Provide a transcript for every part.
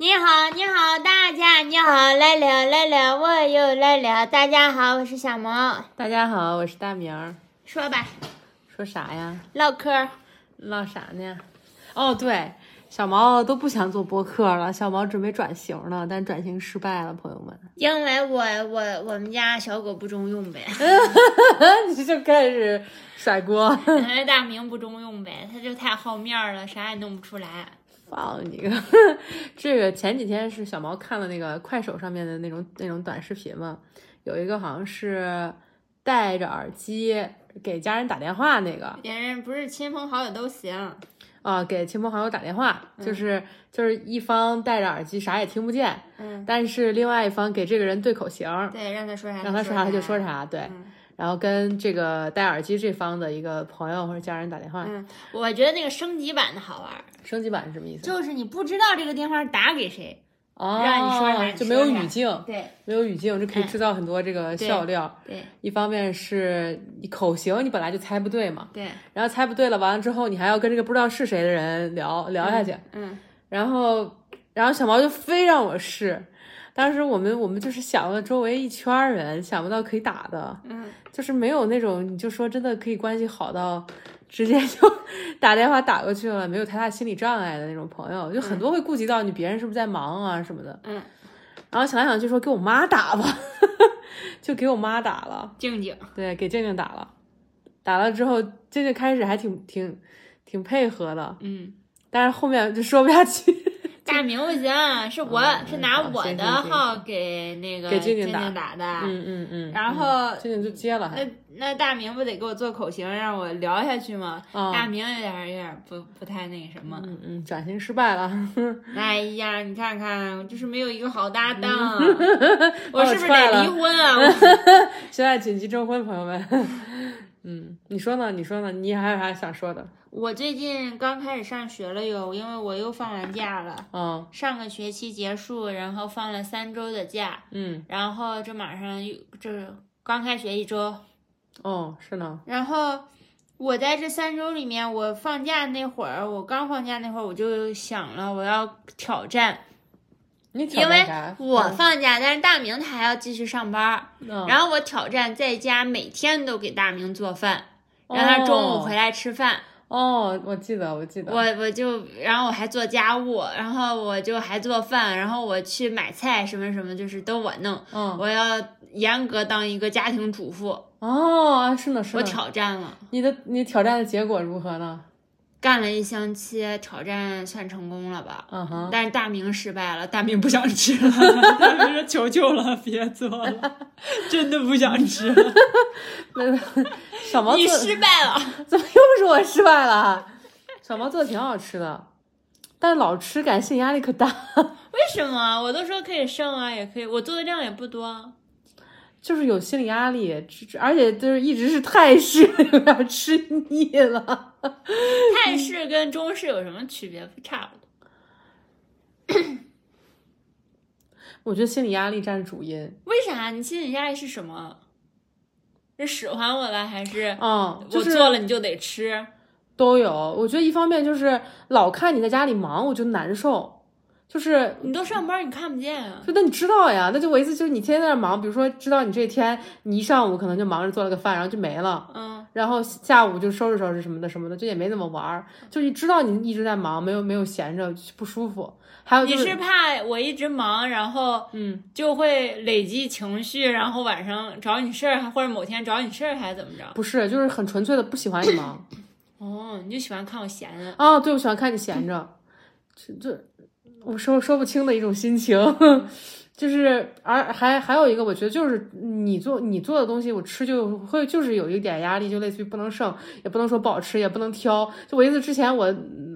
你好，你好，大家你好，来了来了，我又来了。大家好，我是小毛。大家好，我是大明儿。说吧，说啥呀？唠嗑。唠啥呢？哦，对，小毛都不想做播客了，小毛准备转型了，但转型失败了，朋友们。因为我我我们家小狗不中用呗。你就开始甩锅。因 为大明不中用呗，他就太好面了，啥也弄不出来。放你个！这个前几天是小毛看了那个快手上面的那种那种短视频嘛，有一个好像是戴着耳机给家人打电话那个，别人不是亲朋好友都行啊，给亲朋好友打电话，就是就是一方戴着耳机啥也听不见，嗯，但是另外一方给这个人对口型，对，让他说啥，让他说啥他就说啥，对。然后跟这个戴耳机这方的一个朋友或者家人打电话。嗯，我觉得那个升级版的好玩。升级版是什么意思？就是你不知道这个电话打给谁，哦，让你说啥就没有语境。对，没有语境就可以制造很多这个笑料。对，一方面是你口型你本来就猜不对嘛。对。然后猜不对了，完了之后你还要跟这个不知道是谁的人聊聊下去。嗯。然后，然后小毛就非让我试。当时我们我们就是想了周围一圈人，想不到可以打的，嗯，就是没有那种你就说真的可以关系好到 直接就 打电话打过去了，没有太大心理障碍的那种朋友，就很多会顾及到你别人是不是在忙啊什么的，嗯，然后想来想去说给我妈打吧，就给我妈打了，静静，对，给静静打了，打了之后静静开始还挺挺挺配合的，嗯，但是后面就说不下去。大明不行，是我是拿我的号给那个静静打的，嗯嗯嗯，然后静静就接了，那那大明不得给我做口型让我聊下去吗？大明有点有点不不太那什么，嗯嗯，转型失败了。哎呀，你看看，就是没有一个好搭档，我是不是得离婚啊？现在紧急征婚，朋友们。嗯，你说呢？你说呢？你还有啥想说的？我最近刚开始上学了又，因为我又放完假了。嗯，上个学期结束，然后放了三周的假。嗯，然后这马上又这刚开学一周。哦，是呢。然后我在这三周里面，我放假那会儿，我刚放假那会儿，我就想了，我要挑战。你因为我放假，但是大明他还要继续上班。嗯。然后我挑战在家每天都给大明做饭，让他中午回来吃饭。哦，我记得，我记得，我我就，然后我还做家务，然后我就还做饭，然后我去买菜什么什么，就是都我弄。嗯，我要严格当一个家庭主妇。哦，是呢，是呢。我挑战了。你的你挑战的结果如何呢？干了一星期，挑战算成功了吧？嗯哼。但是大明失败了，大明不想吃了。大明说：“求求了，别做了，真的不想吃了。”小毛，你失败了，怎么又是我失败了？小毛做的挺好吃的，但老吃感性压力可大。为什么？我都说可以剩啊，也可以，我做的量也不多。就是有心理压力，而且就是一直是泰式，有点吃腻了。泰式跟中式有什么区别？差不多。我觉得心理压力占主因。为啥？你心理压力是什么？是使唤我了，还是嗯，我做了你就得吃？都有。我觉得一方面就是老看你在家里忙，我就难受。就是你都上班，你看不见啊。就那你知道呀？那就我意思就是你天天在那忙，比如说知道你这天你一上午可能就忙着做了个饭，然后就没了。嗯。然后下午就收拾收拾什么的什么的，就也没怎么玩儿。就你知道你一直在忙，没有没有闲着，不舒服。还有你是怕我一直忙，然后嗯就会累积情绪，然后晚上找你事儿，或者某天找你事儿，还是怎么着？不是，就是很纯粹的不喜欢你忙。哦，你就喜欢看我闲着啊？对，我喜欢看你闲着。这这。我说说不清的一种心情，就是而还还有一个，我觉得就是你做你做的东西，我吃就会就是有一点压力，就类似于不能剩，也不能说不好吃，也不能挑。就我意思，之前我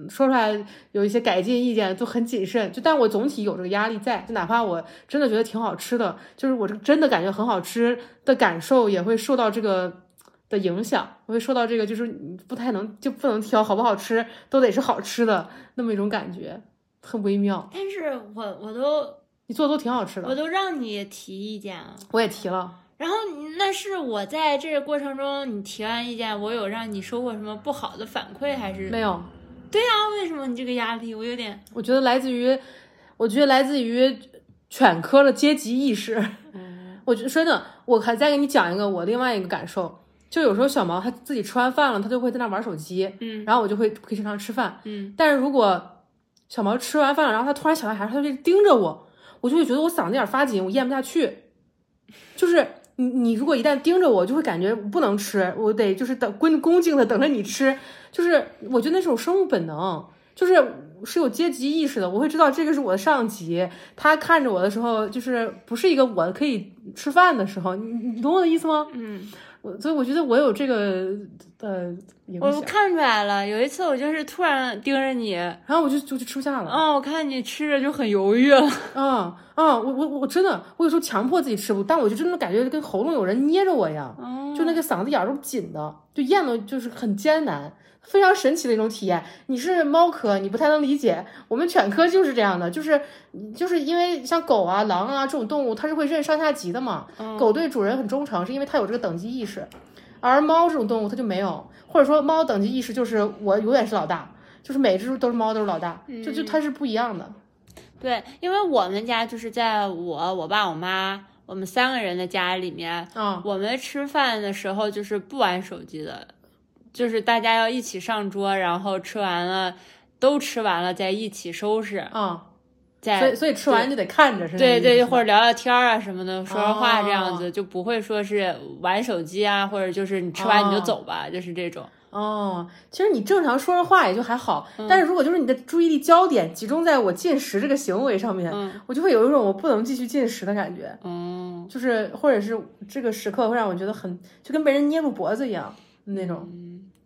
说出来有一些改进意见，就很谨慎。就但我总体有这个压力在，就哪怕我真的觉得挺好吃的，就是我这真的感觉很好吃的感受，也会受到这个的影响，我会受到这个就是不太能就不能挑好不好吃，都得是好吃的那么一种感觉。很微妙，但是我我都你做的都挺好吃的，我都让你提意见了，我也提了。然后那是我在这个过程中，你提完意见，我有让你收获什么不好的反馈还是没有？对呀，为什么你这个压力我有点？我觉得来自于我觉得来自于犬科的阶级意识。嗯 我觉得真的，我还再给你讲一个我另外一个感受，就有时候小毛他自己吃完饭了，他就会在那玩手机，嗯然后我就会可以正常吃饭。嗯但是如果小毛吃完饭了，然后他突然想到孩子，他就盯着我，我就会觉得我嗓子眼儿发紧，我咽不下去。就是你你如果一旦盯着我，就会感觉不能吃，我得就是等恭恭敬的等着你吃。就是我觉得那是种生物本能，就是是有阶级意识的，我会知道这个是我的上级，他看着我的时候，就是不是一个我可以吃饭的时候，你你懂我的意思吗？嗯，我所以我觉得我有这个呃影响，我看出来了，有一次我就是突然盯着你，然后我就就就吃不下了。嗯，我看你吃着就很犹豫了。啊 啊！我我我真的，我有时候强迫自己吃不，但我就真的感觉跟喉咙有人捏着我一样，哦就那个嗓子眼儿都紧的，就咽的就是很艰难，非常神奇的一种体验。你是猫科，你不太能理解，我们犬科就是这样的，就是就是因为像狗啊、狼啊这种动物，它是会认上下级的嘛。狗对主人很忠诚，是因为它有这个等级意识，而猫这种动物它就没有，或者说猫等级意识就是我永远是老大，就是每只都是猫都是老大，就就它是不一样的。对，因为我们家就是在我、我爸、我妈，我们三个人的家里面，啊我们吃饭的时候就是不玩手机的，就是大家要一起上桌，然后吃完了都吃完了再一起收拾，啊，在所以所以吃完就得看着是那对对，或者聊聊天啊什么的，说说话这样哦子，就不会说是玩手机啊，或者就是你吃完你就哦走吧，就是这种。哦，其实你正常说说话也就还好，但是如果就是你的注意力焦点集中在我进食这个行为上面，嗯我就会有一种我不能继续进食的感觉，嗯，就是或者是这个时刻会让我觉得很就跟被人捏住脖子一样那种。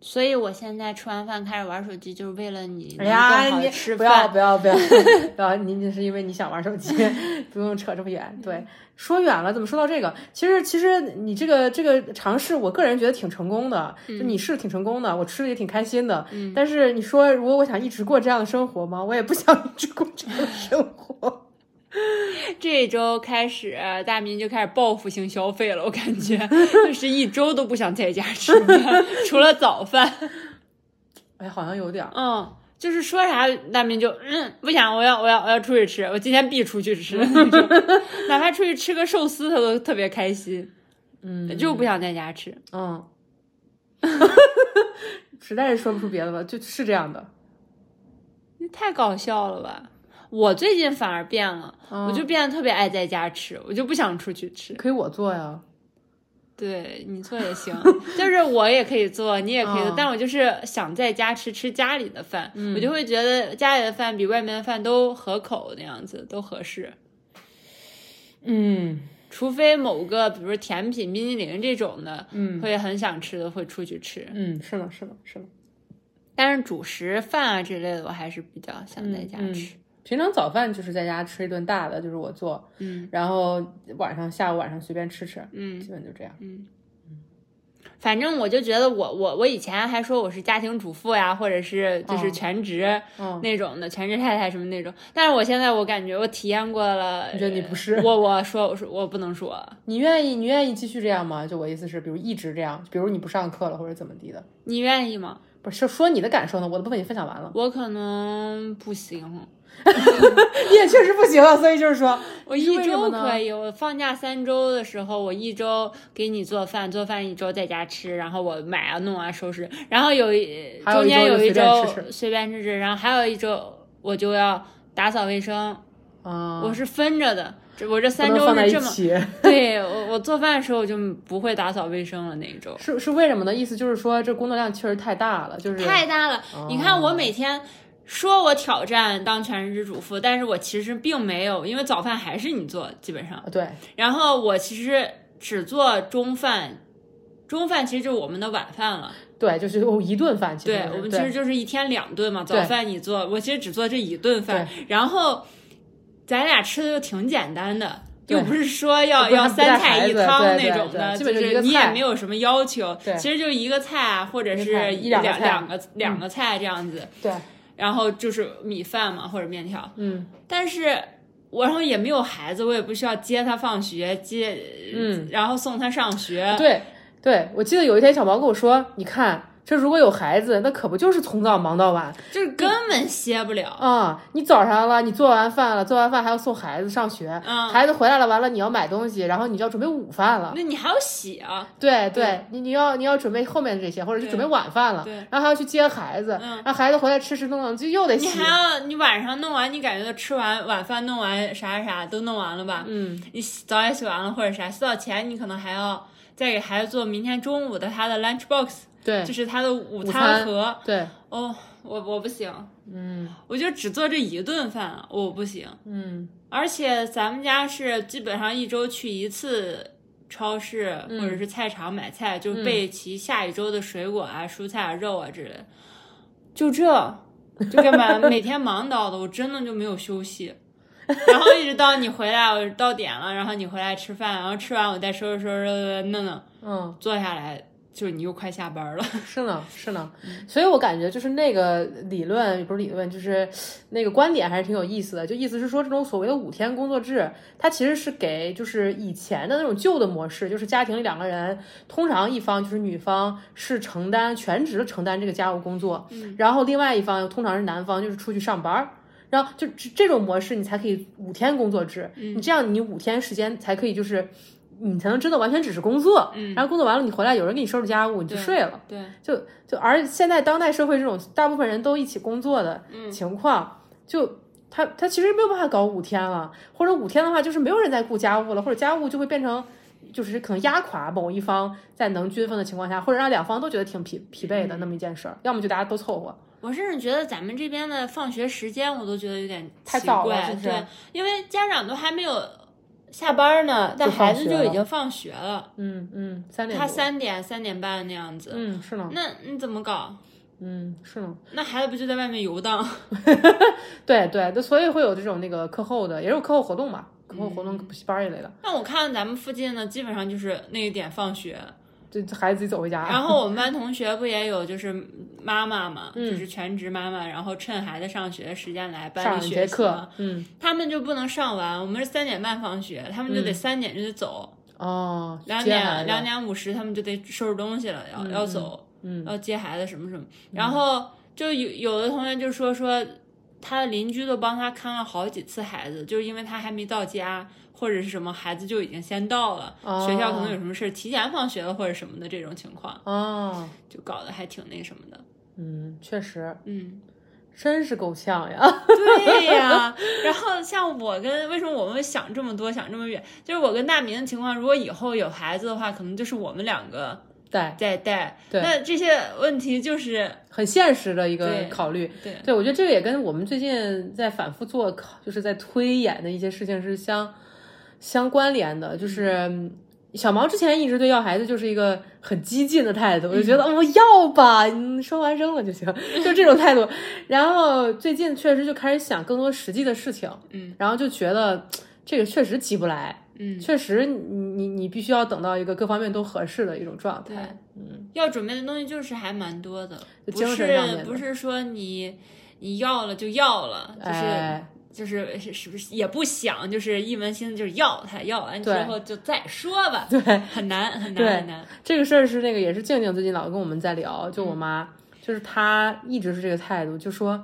所以我现在吃完饭开始玩手机，就是为了你哎能呀，你更好地吃不要。不要不要 不要，你你是因为你想玩手机，不用扯这么远。对，说远了，怎么说到这个？其实其实你这个这个尝试，我个人觉得挺成功的，就你是挺成功的，我吃的也挺开心的。但是你说，如果我想一直过这样的生活吗？我也不想一直过这样的生活。这一周开始，大明就开始报复性消费了，我感觉就是一周都不想在家吃饭，除了早饭。哎，好像有点儿。嗯，就是说啥大明就嗯不想，我要我要我要出去吃，我今天必出去吃那种，哪怕出去吃个寿司，他都特别开心。嗯就不想在家吃。嗯，实在是说不出别的了，就是这样的。你太搞笑了吧！我最近反而变了，嗯我就变得特别爱在家吃，我就不想出去吃。可以我做呀。对你做也行，就是我也可以做，你也可以做，嗯但我就是想在家吃吃家里的饭，我就会觉得家里的饭比外面的饭都合口那样子，都合适。嗯除非某个，比如说甜品、冰激凌这种的，嗯会很想吃的，会出去吃。嗯，是的，是的，是的。但是主食饭啊之类的，我还是比较想在家嗯嗯吃。平常早饭就是在家吃一顿大的，就是我做，嗯然后晚上下午晚上随便吃吃，嗯基本就这样。嗯反正我就觉得我我我以前还说我是家庭主妇呀，或者是就是哦全职嗯那种的、全职太太什么那种，但是我现在我感觉我体验过了，你觉得你不是我我说我说我不能说，你愿意你愿意继续这样吗？就我意思是，比如一直这样，比如你不上课了或者怎么地的，你愿意吗？不是说你的感受呢？我的部分已经分享完了，我可能不行，你也确实不行啊，所以就是说，我一周可以，我放假三周的时候，我一周给你做饭，做饭一周在家吃，然后我买啊弄啊收拾，然后有一中间有一周随便吃吃然后还有一周我就要打扫卫生，啊，我是分着的，这我这三能放在周是这么。一起，对我，我做饭的时候我就不会打扫卫生了那一周，是是为什么呢？意思就是说这工作量确实太大了，就是太大了。你看我每天说我挑战当全职主妇，但是我其实并没有，因为早饭还是你做，基本上。对，然后我其实只做中饭，中饭其实就是我们的晚饭了。对，就是我一顿饭，其实对我们其实就是一天两顿嘛，早饭你做，我其实只做这一顿饭，然后咱俩吃的又挺简单的。又不是说要要三菜一汤那种的，就是你也没有什么要求，其实就一个菜啊，或者是两两个两个菜这样子，对，然后就是米饭嘛或者面条，嗯但是我然后也没有孩子，我也不需要接他放学，接嗯，然后送他上学，对对，我记得有一天小毛跟我说，你看这如果有孩子，那可不就是从早忙到晚就是根本歇不了。啊、你早上了，你做完饭了，做完饭还要送孩子上学，嗯，孩子回来了，完了你要买东西，然后你就要准备午饭了。那你还要洗啊？对对，你你要你要准备后面这些，或者是准备晚饭了，对然后还要去接孩子，嗯让孩子回来吃吃弄弄，就又得洗你还。要你晚上弄完，你感觉到吃完晚饭弄完啥啥都弄完了吧？嗯，你洗澡也洗完了或者啥，洗澡前你可能还要再给孩子做明天中午的他的 lunch box，对就是他的午午餐餐盒。对，哦，我我不行，嗯我就只做这一顿饭，我不行。嗯而且咱们家是基本上一周去一次超市嗯或者是菜场买菜，就备齐下一周的水果啊、蔬菜啊、肉啊之类的。就这，就干嘛？每天忙叨的，我真的就没有休息。然后一直到你回来，我到点了，然后你回来吃饭，然后吃完我再收拾收拾弄弄，嗯，坐下来，就你又快下班了。是呢是呢，嗯所以我感觉就是那个理论不是理论，就是那个观点还是挺有意思的。就意思是说，这种所谓的五天工作制，它其实是给就是以前的那种旧的模式，就是家庭里两个人，通常一方就是女方是承担全职承担这个家务工作，嗯然后另外一方通常是男方就是出去上班。然后就这这种模式，你才可以五天工作制。嗯你这样，你五天时间才可以，就是你才能真的完全只是工作。嗯然后工作完了，你回来有人给你收拾家务，你就睡了。对，就就而现在当代社会这种大部分人都一起工作的嗯情况，就他他其实没有办法搞五天了，或者五天的话，就是没有人在顾家务了，或者家务就会变成。就是可能压垮某一方，在能均分的情况下，或者让两方都觉得挺疲疲惫的嗯那么一件事儿，要么就大家都凑合。我甚至觉得咱们这边的放学时间，我都觉得有点奇太早了对，因为家长都还没有下班呢，但孩子就已经放学了。嗯嗯，三点他三点三点半那样子，嗯是呢，那你怎么搞？嗯是呢，那孩子不就在外面游荡？对对，那所以会有这种那个课后的，也有课后活动嘛，课后活动补习班一类的，那我看咱们附近呢，基本上就是那个点放学，就孩子自己走回家。然后我们班 同学不也有就是妈妈嘛，嗯就是全职妈妈，然后趁孩子上学的时间来班里学习嗯他们就不能上完，我们是三点半放学，他们就得三点就得走。哦，两点两点五十，他们就得收拾东西了，要、要走，嗯要接孩子什么什么。然后就有有的同学就说说，他的邻居都帮他看了好几次孩子，就是因为他还没到家，或者是什么孩子就已经先到了，哦学校可能有什么事提前放学了或者什么的这种情况，哦，就搞得还挺那什么的。嗯，确实，嗯，真是够呛呀。对呀。然后像我跟为什么我们想这么多，想这么远，就是我跟大明的情况，如果以后有孩子的话，可能就是我们两个。对，在带，对那这些问题就是很现实的一个考虑。对对，我觉得这个也跟我们最近在反复做考，就是在推演的一些事情是相相关联的。就是嗯小毛之前一直对要孩子就是一个很激进的态度，我就觉得我要吧，你生完扔了就行，就这种态度。然后最近确实就开始想更多实际的事情，嗯，然后就觉得这个确实急不来。嗯，确实你，你你必须要等到一个各方面都合适的一种状态。嗯，要准备的东西就是还蛮多的，不是不是说你你要了就要了，就是、哎，就是是是不是也不想，就是一门心思就是要它，要完之后就再说吧，对，很难很难很难。这个事儿是那个也是静静最近老跟我们在聊，就我嗯妈，就是她一直是这个态度，就说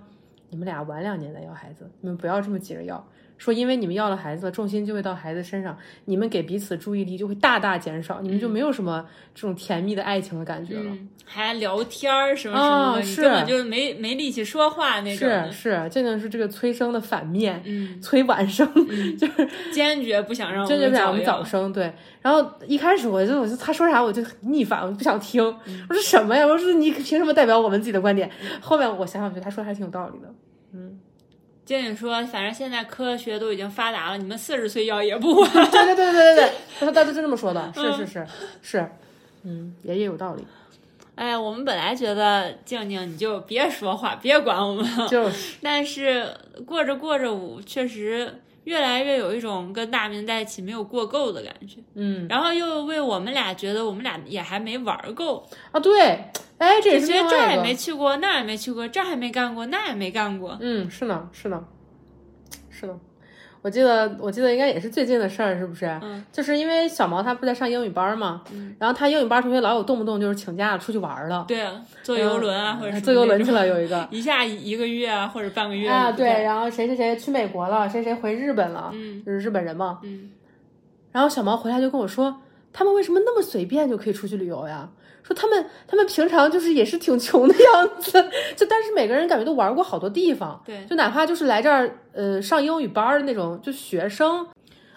你们俩晚两年再要孩子，你们不要这么急着要。说因为你们要了孩子了，重心就会到孩子身上，你们给彼此注意力就会大大减少，你们就没有什么这种甜蜜的爱情的感觉了。嗯，还聊天儿什么什么是根本就没没力气说话那种是。是，这就是这个催生的反面，嗯，催晚生，就是坚决不想让我坚决不想我们早早生。对，然后一开始我就我就他说啥我就逆反，我就不想听。嗯我说什么呀？我说你凭什么代表我们自己的观点？后面我想想，觉得他说的还挺有道理的。静静说，反正现在科学都已经发达了，你们四十岁要也不晚。对对对对对对，他他他是这么说的，是嗯是是是，嗯，也也有道理，哎呀，我们本来觉得静静你就别说话，别管我们了，就是但是过着过着我，确实越来越有一种跟大明在一起没有过够的感觉，嗯。然后又为我们俩觉得我们俩也还没玩够，啊对，哎，这得这儿也没去过，那儿也没去过，这儿还没干过，那也没干过。嗯，是呢，是呢，是的。我记得我记得应该也是最近的事儿，是不是？嗯，就是因为小毛他不是在上英语班嘛，然后他英语班同学老有动不动就是请假出去玩了，对啊，坐游轮啊，或者什么坐游轮去了有一个。一下一个月啊，或者半个月啊，对，然后谁谁谁去美国了，谁谁回日本了，嗯就是日本人嘛。嗯，然后小毛回来就跟我说，他们为什么那么随便就可以出去旅游呀？说他们他们平常就是也是挺穷的样子，就但是每个人感觉都玩过好多地方，对，就哪怕就是来这儿呃上英语班的那种，就学生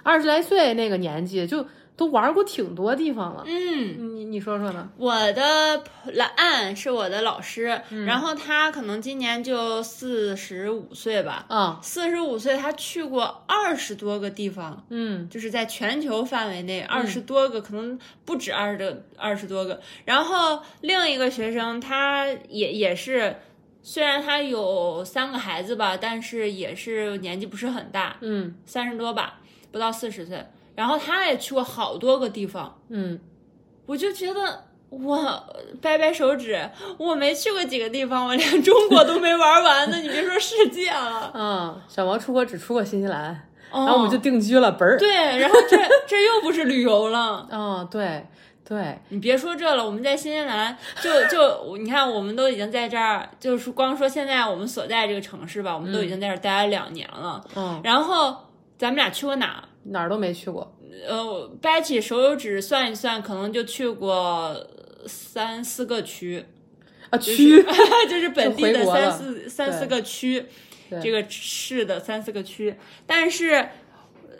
二十来岁那个年纪，就都玩过挺多地方了。嗯。你你说说呢？我的蓝岸是我的老师，嗯然后他可能今年就四十五岁吧，啊，四十五岁他去过二十多个地方，嗯就是在全球范围内二十多个，可能不止二十多二十多个。然后另一个学生他也也是，虽然他有三个孩子吧，但是也是年纪不是很大，嗯三十多吧，不到四十岁。然后他也去过好多个地方，嗯，我就觉得我掰掰手指，我没去过几个地方，我连中国都没玩完呢，你别说世界了。嗯，小毛出国只出过新西兰，然然后我们就定居了，嘣儿。对，然后这这又不是旅游了。哦，对对，你别说这了，我们在新西兰就 就你看，我们都已经在这儿，就是光说现在我们所在这个城市吧，我们都已经在这儿待了两年了。嗯，然后咱们俩去过哪？哪儿都没去过。呃，掰起手指算一算，可能就去过三四个区，啊，区就是 本地的三四三四个区，这个市的三四个区。但是，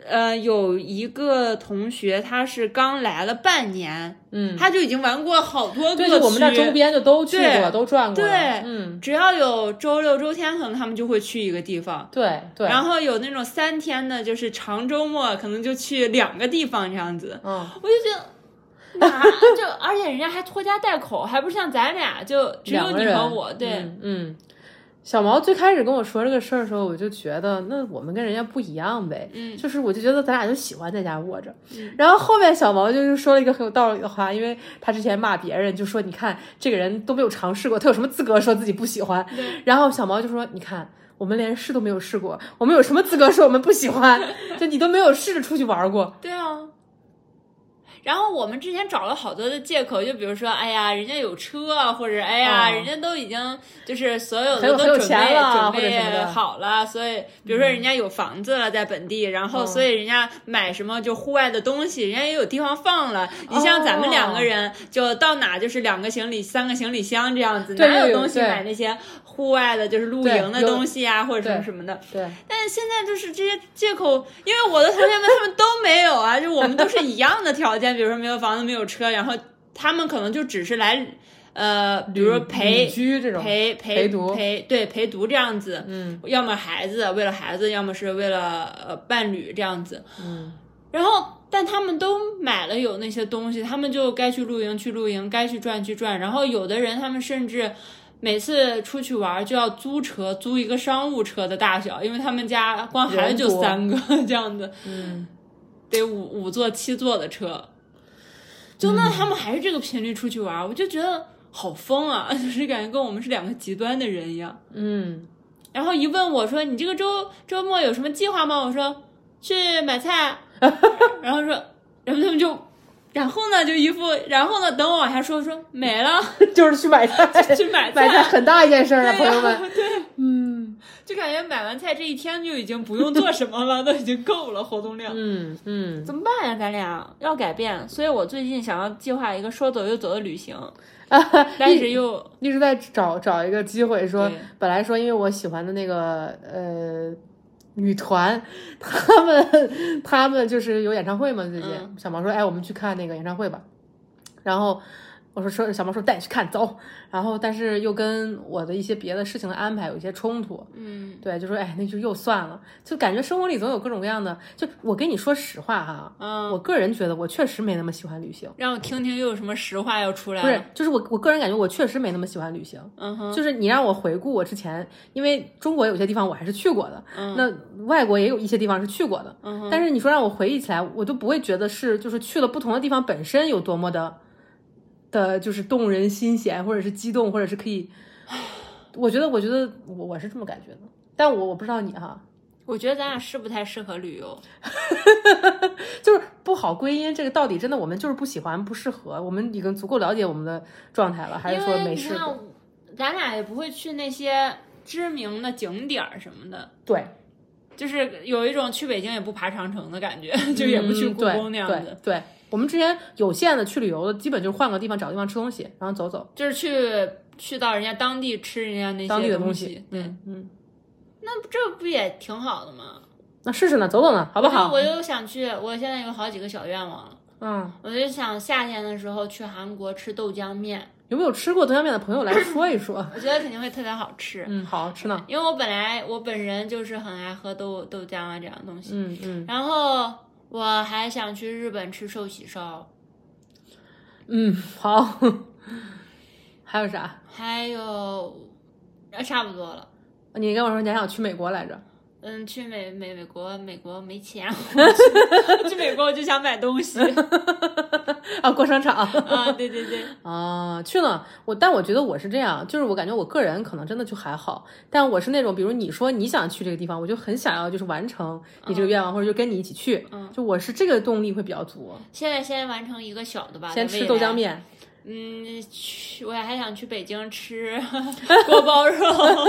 呃，有一个同学他是刚来了半年，嗯，他就已经玩过好多个对，我们这周边就都去对过，都转过。对嗯，只要有周六周天，可能他们就会去一个地方。对对，然后有那种三天的，就是长周末，可能就去两个地方这样子。嗯，我就觉得。啊就而且人家还拖家带口，还不像咱俩就只有你和我，对，嗯嗯。小毛最开始跟我说这个事儿的时候，我就觉得那我们跟人家不一样呗，嗯就是我就觉得咱俩就喜欢在家窝着。然后后面小毛就是说了一个很有道理的话，因为他之前骂别人就说你看这个人都没有尝试过，他有什么资格说自己不喜欢？然后小毛就说你看。我们连试都没有试过，我们有什么资格说我们不喜欢？就你都没有试着出去玩过，对啊。然后我们之前找了好多的借口，就比如说，哎呀，人家有车，或者哎呀，哦人家都已经就是所有的都准备准备好了，所以比如说人家有房子了在本地，然后嗯。所以人家买什么就户外的东西，人家也有地方放了。你像咱们两个人，就到哪就是两个行李、三个行李箱这样子，哪有东西买那些户外的，就是露营的东西啊，或者什么什么的。对，但是现在就是这些借口，因为我的同学们他们都没有啊，就我们都是一样的条件，比如说没有房子、没有车，然后他们可能就只是来，呃，比如说陪居这种，陪陪陪读陪对陪读这样子，嗯要么孩子为了孩子，要么是为了呃伴侣这样子，嗯，然后但他们都买了有那些东西，他们就该去露营去露营，该去转去转，然后有的人他们甚至。每次出去玩就要租车，租一个商务车的大小，因为他们家光孩子就三个 这样子，嗯，得五五座七座的车。就那他们还是这个频率出去玩，我就觉得好疯啊，就是感觉跟我们是两个极端的人一样。嗯，然后一问我说：“你这个周周末有什么计划吗？”我说：“去买菜。”然后说，然后他们就，然后呢就一副，然后呢等我往下说说没了，就是去买菜，去买买菜很大一件事儿啊，朋友们。对，嗯就感觉买完菜这一天就已经不用做什么了，都已经够了活动量。嗯嗯，怎么办呀？咱俩要改变，所以我最近想要计划一个说走就走的旅行，但是又一直在找找一个机会说，本来说因为我喜欢的那个呃女团，他们他们就是有演唱会嘛，最近、嗯小毛说，哎，我们去看那个演唱会吧，然后。我说说小猫说带你去看走，然后但是又跟我的一些别的事情的安排有一些冲突，嗯对，就说哎那就又算了，就感觉生活里总有各种各样的。就我跟你说实话哈，嗯，我个人觉得我确实没那么喜欢旅行，让我听听又有什么实话要出来不是。，就是我我个人感觉我确实没那么喜欢旅行。嗯哼，就是你让我回顾我之前，因为中国有些地方我还是去过的，嗯那外国也有一些地方是去过的，嗯哼，但是你说让我回忆起来，我都不会觉得是就是去了不同的地方本身有多么的的，就是动人心弦，或者是激动，或者是可以，我觉得我觉得我我是这么感觉的，但我我不知道你哈，我觉得咱俩是不太适合旅游。就是不好归因，这个到底真的我们就是不喜欢，不适合。我们已经足够了解我们的状态了，还是说没试过？看，咱俩也不会去那些知名的景点儿什么的，对，就是有一种去北京也不爬长城的感觉，就也不去嗯故宫那样对子。对对，我们之前有限的去旅游的，基本就是换个地方找地方吃东西，然后走走就是去去到人家当地吃人家那些当地的东西。对，嗯嗯，那这不也挺好的吗？那试试呢，走走呢，好不好？我就我就想去，我现在有好几个小愿望了。嗯，我就想夏天的时候去韩国吃豆浆面，有没有吃过豆浆面的朋友来说一说？我觉得肯定会特别好吃。嗯，好吃呢。因为我本来我本人就是很爱喝豆豆浆啊这样的东西，嗯嗯然后我还想去日本吃寿喜烧，嗯，好。还有啥？还有，呃差不多了。你跟我说你还想去美国来着？嗯，去美美美国，美国没钱，我去 去美国我就想买东西 啊，逛商场。啊，对对对，啊，去了，我但我觉得我是这样，就是我感觉我个人可能真的就还好，但我是那种，比如你说你想去这个地方，我就很想要就是完成你这个愿望，或者就跟你一起去，嗯就我是这个动力会比较足。现在先完成一个小的吧，先吃豆浆面，嗯，去我还想去北京吃 锅包肉。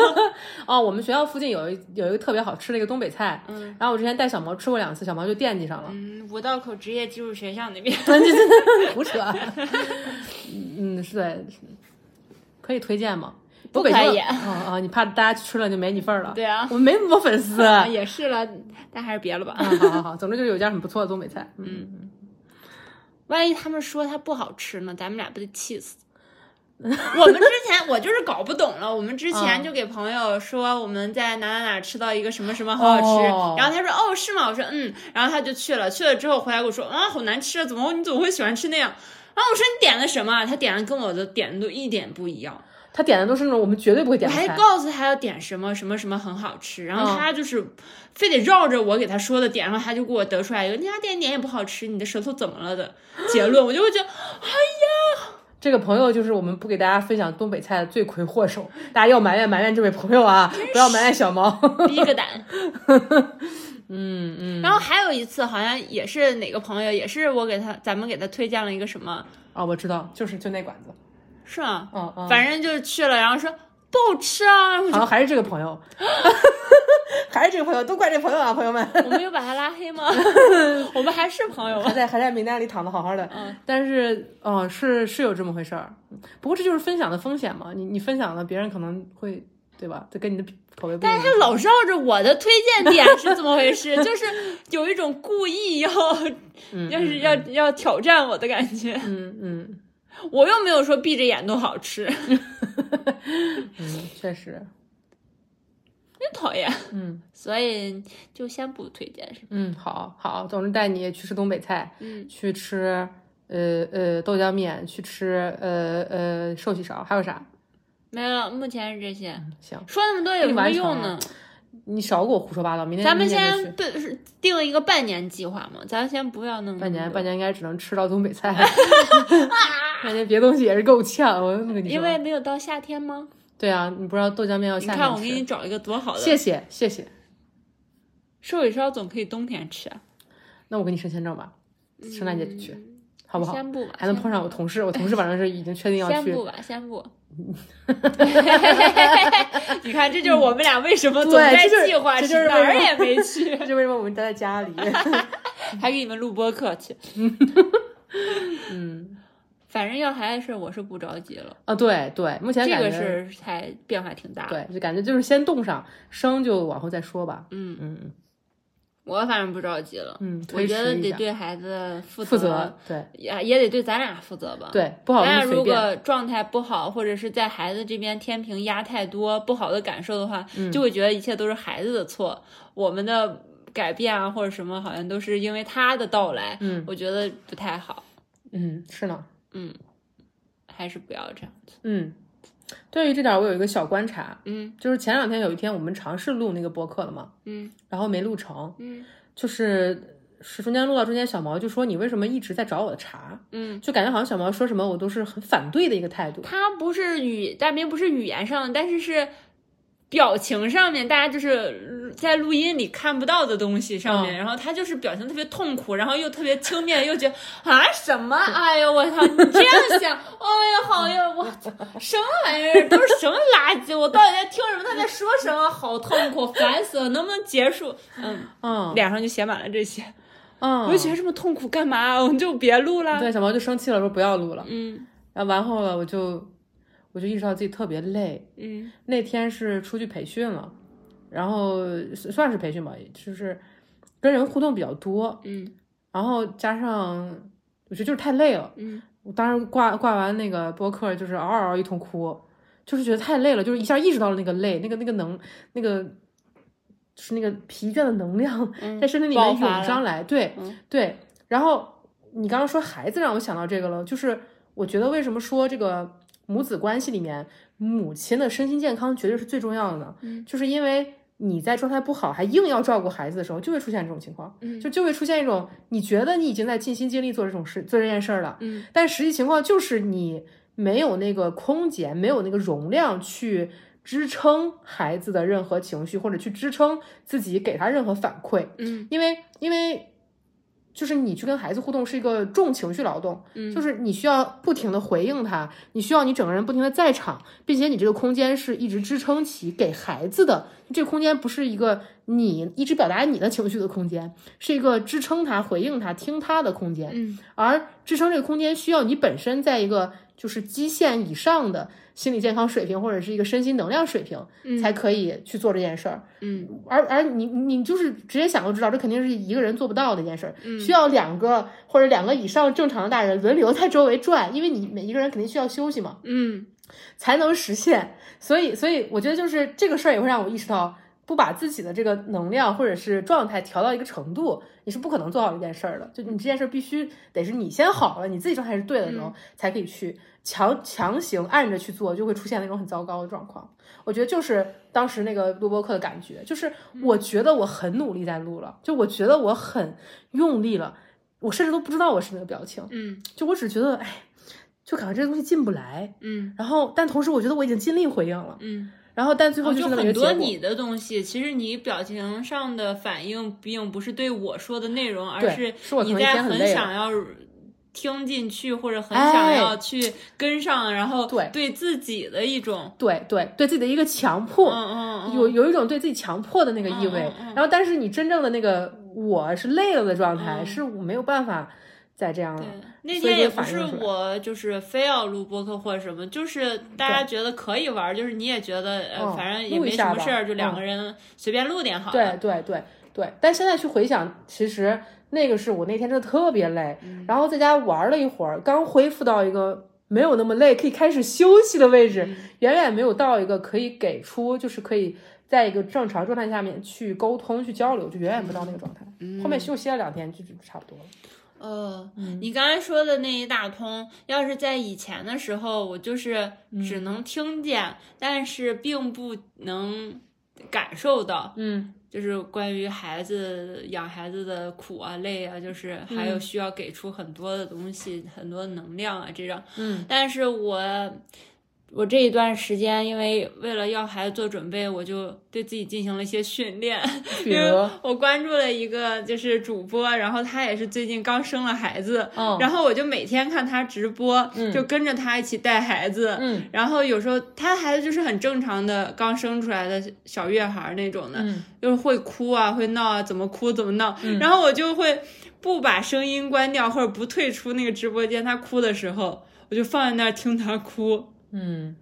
哦，我们学校附近有一有一个特别好吃的一个东北菜，嗯然后我之前带小毛吃过两次，小毛就惦记上了，嗯，五道口职业技术学校那边，胡扯。嗯，是对，可以推荐吗？不可以啊啊！你怕大家去吃了就没你份儿了？对啊，我们没那么多粉丝。啊也是了，但还是别了吧。嗯，好好好，总之就是有一家很不错的东北菜。嗯，万一他们说它不好吃呢，咱们俩不得气死？我们之前我就是搞不懂了，我们之前嗯就给朋友说我们在哪哪哪吃到一个什么什么好好吃，哦然后他说哦是吗？我说嗯，然后他就去了，去了之后回来跟我说啊好难吃啊，怎么你怎么会喜欢吃那样？然后我说你点的什么？他点的跟我的点的都一点不一样。他点的都是那种我们绝对不会我还点的菜。告诉他要点什么什么什么很好吃，然后嗯他就是非得绕着我给他说的点，然后他就给我得出来一个那家店点也不好吃，你的舌头怎么了的 结论，我就会觉得这个朋友就是我们不给大家分享东北菜的罪魁祸首，大家要埋怨埋怨这位朋友啊，不要埋怨小毛。逼个胆。嗯嗯。然后还有一次，好像也是哪个朋友，也是我给他，咱们给他推荐了一个什么，啊，我知道，就是就那馆子。是吗？嗯嗯。反正就是去了，然后说不好吃啊，好像还是这个朋友，还是这个朋友，都怪这朋友啊，朋友们。我们有把他拉黑吗？我们还是朋友吗？还在还在名单里躺的好好的，嗯，但是，哦、是是有这么回事儿，不过这就是分享的风险嘛，你你分享了，别人可能会，对吧？这跟你的口味不一样。但是他老绕着我的推荐点是怎么回事？就是有一种故意要，嗯要是要要挑战我的感觉。嗯嗯我又没有说闭着眼都好吃，嗯，确实，真讨厌。嗯 所以就先不推荐是吧？嗯，好好，总之带你去吃东北菜，嗯，去吃呃呃豆浆面，去吃呃呃寿喜烧，还有啥？没了，目前是这些。行，说那么多有什么用呢？你少给我胡说八道，明天咱们先定了一个半年计划嘛？咱先不要弄半年，半年，年应该只能吃到东北菜，半年别东西也是够呛。我跟你说，因为没有到夏天吗？对啊，你不知道豆浆面要夏天你看，我给你。找一个多好的谢谢谢谢，寿喜烧，总可以冬天吃啊，那我给你申签证吧，圣诞节就去，好不好？先不吧，还能碰上我同事，我同事反正是已经确定要去。先不吧，先不。你看，这就是我们俩为什么总在计划去，这就是哪儿也没去，这就为什么我们待在家里。还给你们录播客去。嗯，反正要孩子事儿，我是不着急了。啊，对对，目前这个是才变化挺大。，对，就感觉就是先冻上，生就往后再说吧。嗯，嗯我反正不着急了。嗯，我觉得得对孩子负负责，对也也得对咱俩负责吧。。对，不好咱俩如。果状态不好，或者是在孩子这边天平压太多不好的感受的话，嗯就会觉得一切都是孩子的错，我们的改变啊或者什么好像都是因为他的到来，嗯我觉得不太好，嗯，是呢。还是不要这样子。嗯，对于这点我有一个小观察，嗯就是前两天有一天我们尝试录那个播客了嘛，嗯然后没录成，嗯就是是中间录到中间，小毛就说你为什么一直在找我的茬？嗯，就感觉好像小毛说什么我都是很反对的一个态度。他不是语，大明不是语言上的，但是是表情上面，大家就是在录音里看不到的东西上面，然后他就是表情特别痛苦，然后又特别轻蔑，又觉得 啊什么？哎呦我操，你这样想，哎呀好呀，我操，什么玩意儿，都是什么垃圾？我到底在听什么？他在说什么？好痛苦，烦死了，能不能结束？嗯嗯脸上就写满了这些，嗯，我就觉得这么痛苦干嘛？我们就别录了。对小毛就生气了，说不要录了。嗯然后完后了，我就我就意识到自己特别累。嗯那天是出去培训了，然后算是培训吧，就是跟人互动比较多，嗯然后加上我觉得就是太累了。嗯我当时挂挂完那个播客，就是嗷嗷一通哭，就是觉得太累了，就是一下意识到了那个累，那个那个能那个就是那个疲倦的能量嗯在身体里面涌上来，对、嗯对。然后你刚刚说孩子让我想到这个了，就是我觉得为什么说这个母子关系里面母亲的身心健康绝对是最重要的呢？嗯就是因为你在状态不好还硬要照顾孩子的时候，就会出现这种情况，嗯就就会出现一种你觉得你已经在尽心尽力做这种事做这件事儿了，嗯但实际情况就是你没有那个空间，没有那个容量去支撑孩子的任何情绪，或者去支撑自己给他任何反馈，嗯因为因为。就是你去跟孩子互动是一个重情绪劳动，嗯。就是你需要不停的回应他，你需要你整个人不停的在场，并且你这个空间是一直支撑起给孩子的，这个空间不是一个你一直表达你的情绪的空间，是一个支撑他、回应他、听他的空间。嗯。而支撑这个空间需要你本身在一个就是基线以上的心理健康水平或者是一个身心能量水平，才可以去做这件事儿。嗯而而你你就是直接想都知道，这肯定是一个人做不到的一件事儿，嗯需要两个或者两个以上正常的大人轮流在周围转，因为你每一个人肯定需要休息嘛，嗯才能实现。所以所以我觉得就是这个事儿也会让我意识到。不把自己的这个能量或者是状态调到一个程度，你是不可能做好这件事儿的。就你这件事儿必须得是你先好了，你自己状态是对的时候，才可以去强强行按着去做，就会出现那种很糟糕的状况。我觉得就是当时那个录播课的感觉，就是我觉得我很努力在录了，就我觉得我很用力了，我甚至都不知道我是那个表情，嗯就我只觉得哎，就感觉这个东西进不来。嗯然后，但同时我觉得我已经尽力回应了，嗯。然后但最后哦就很那么一个结果。多你的东西，其实你表情上的反应并不是对我说的内容，而是你在很想要听进去，或者很哎想要去跟上，然后对对自己的一种，对对对自己的一个强迫，嗯嗯嗯，有有一种对自己强迫的那个意味。然后，但是你真正的那个我是累了的状态，嗯是我没有办法再这样了。，那天也不是我就是非要录播客或者什么，就是大家觉得可以玩，就是你也觉得呃，嗯反正也没什么事儿，就两嗯个人随便录点好对了。对对对，但现在去回想，其实那个是我那天真的特别累，嗯然后在家玩了一会儿，刚恢复到一个没有那么累，可以开始休息的位置，嗯远远没有到一个可以给出，就是可以在一个正常状态下面去沟通、去交流，就远远不到那个状态。嗯后面休息了两天，就就差不多了。呃，嗯。你刚才说的那一大通，要是在以前的时候，我就是嗯。只能听见，但是并不能感受到，嗯。就是关于孩子养孩子的苦啊、累啊，就是还有需要给出很多的东西、很多能量啊这种。嗯。但是我我这一段时间，因为为了要孩子做准备，我就对自己进行了一些训练。比因为如，我关注了一个就是主播，然后他也是最近刚生了孩子，嗯然后我就每天看他直播，就跟着他一起带孩子。嗯然后有时候他孩子就是很正常的刚生出来的小月孩那种的，嗯就是会哭啊，会闹啊，怎么哭怎么闹。然后我就会不把声音关掉，或者不退出那个直播间，他哭的时候，我就放在那儿听他哭。嗯，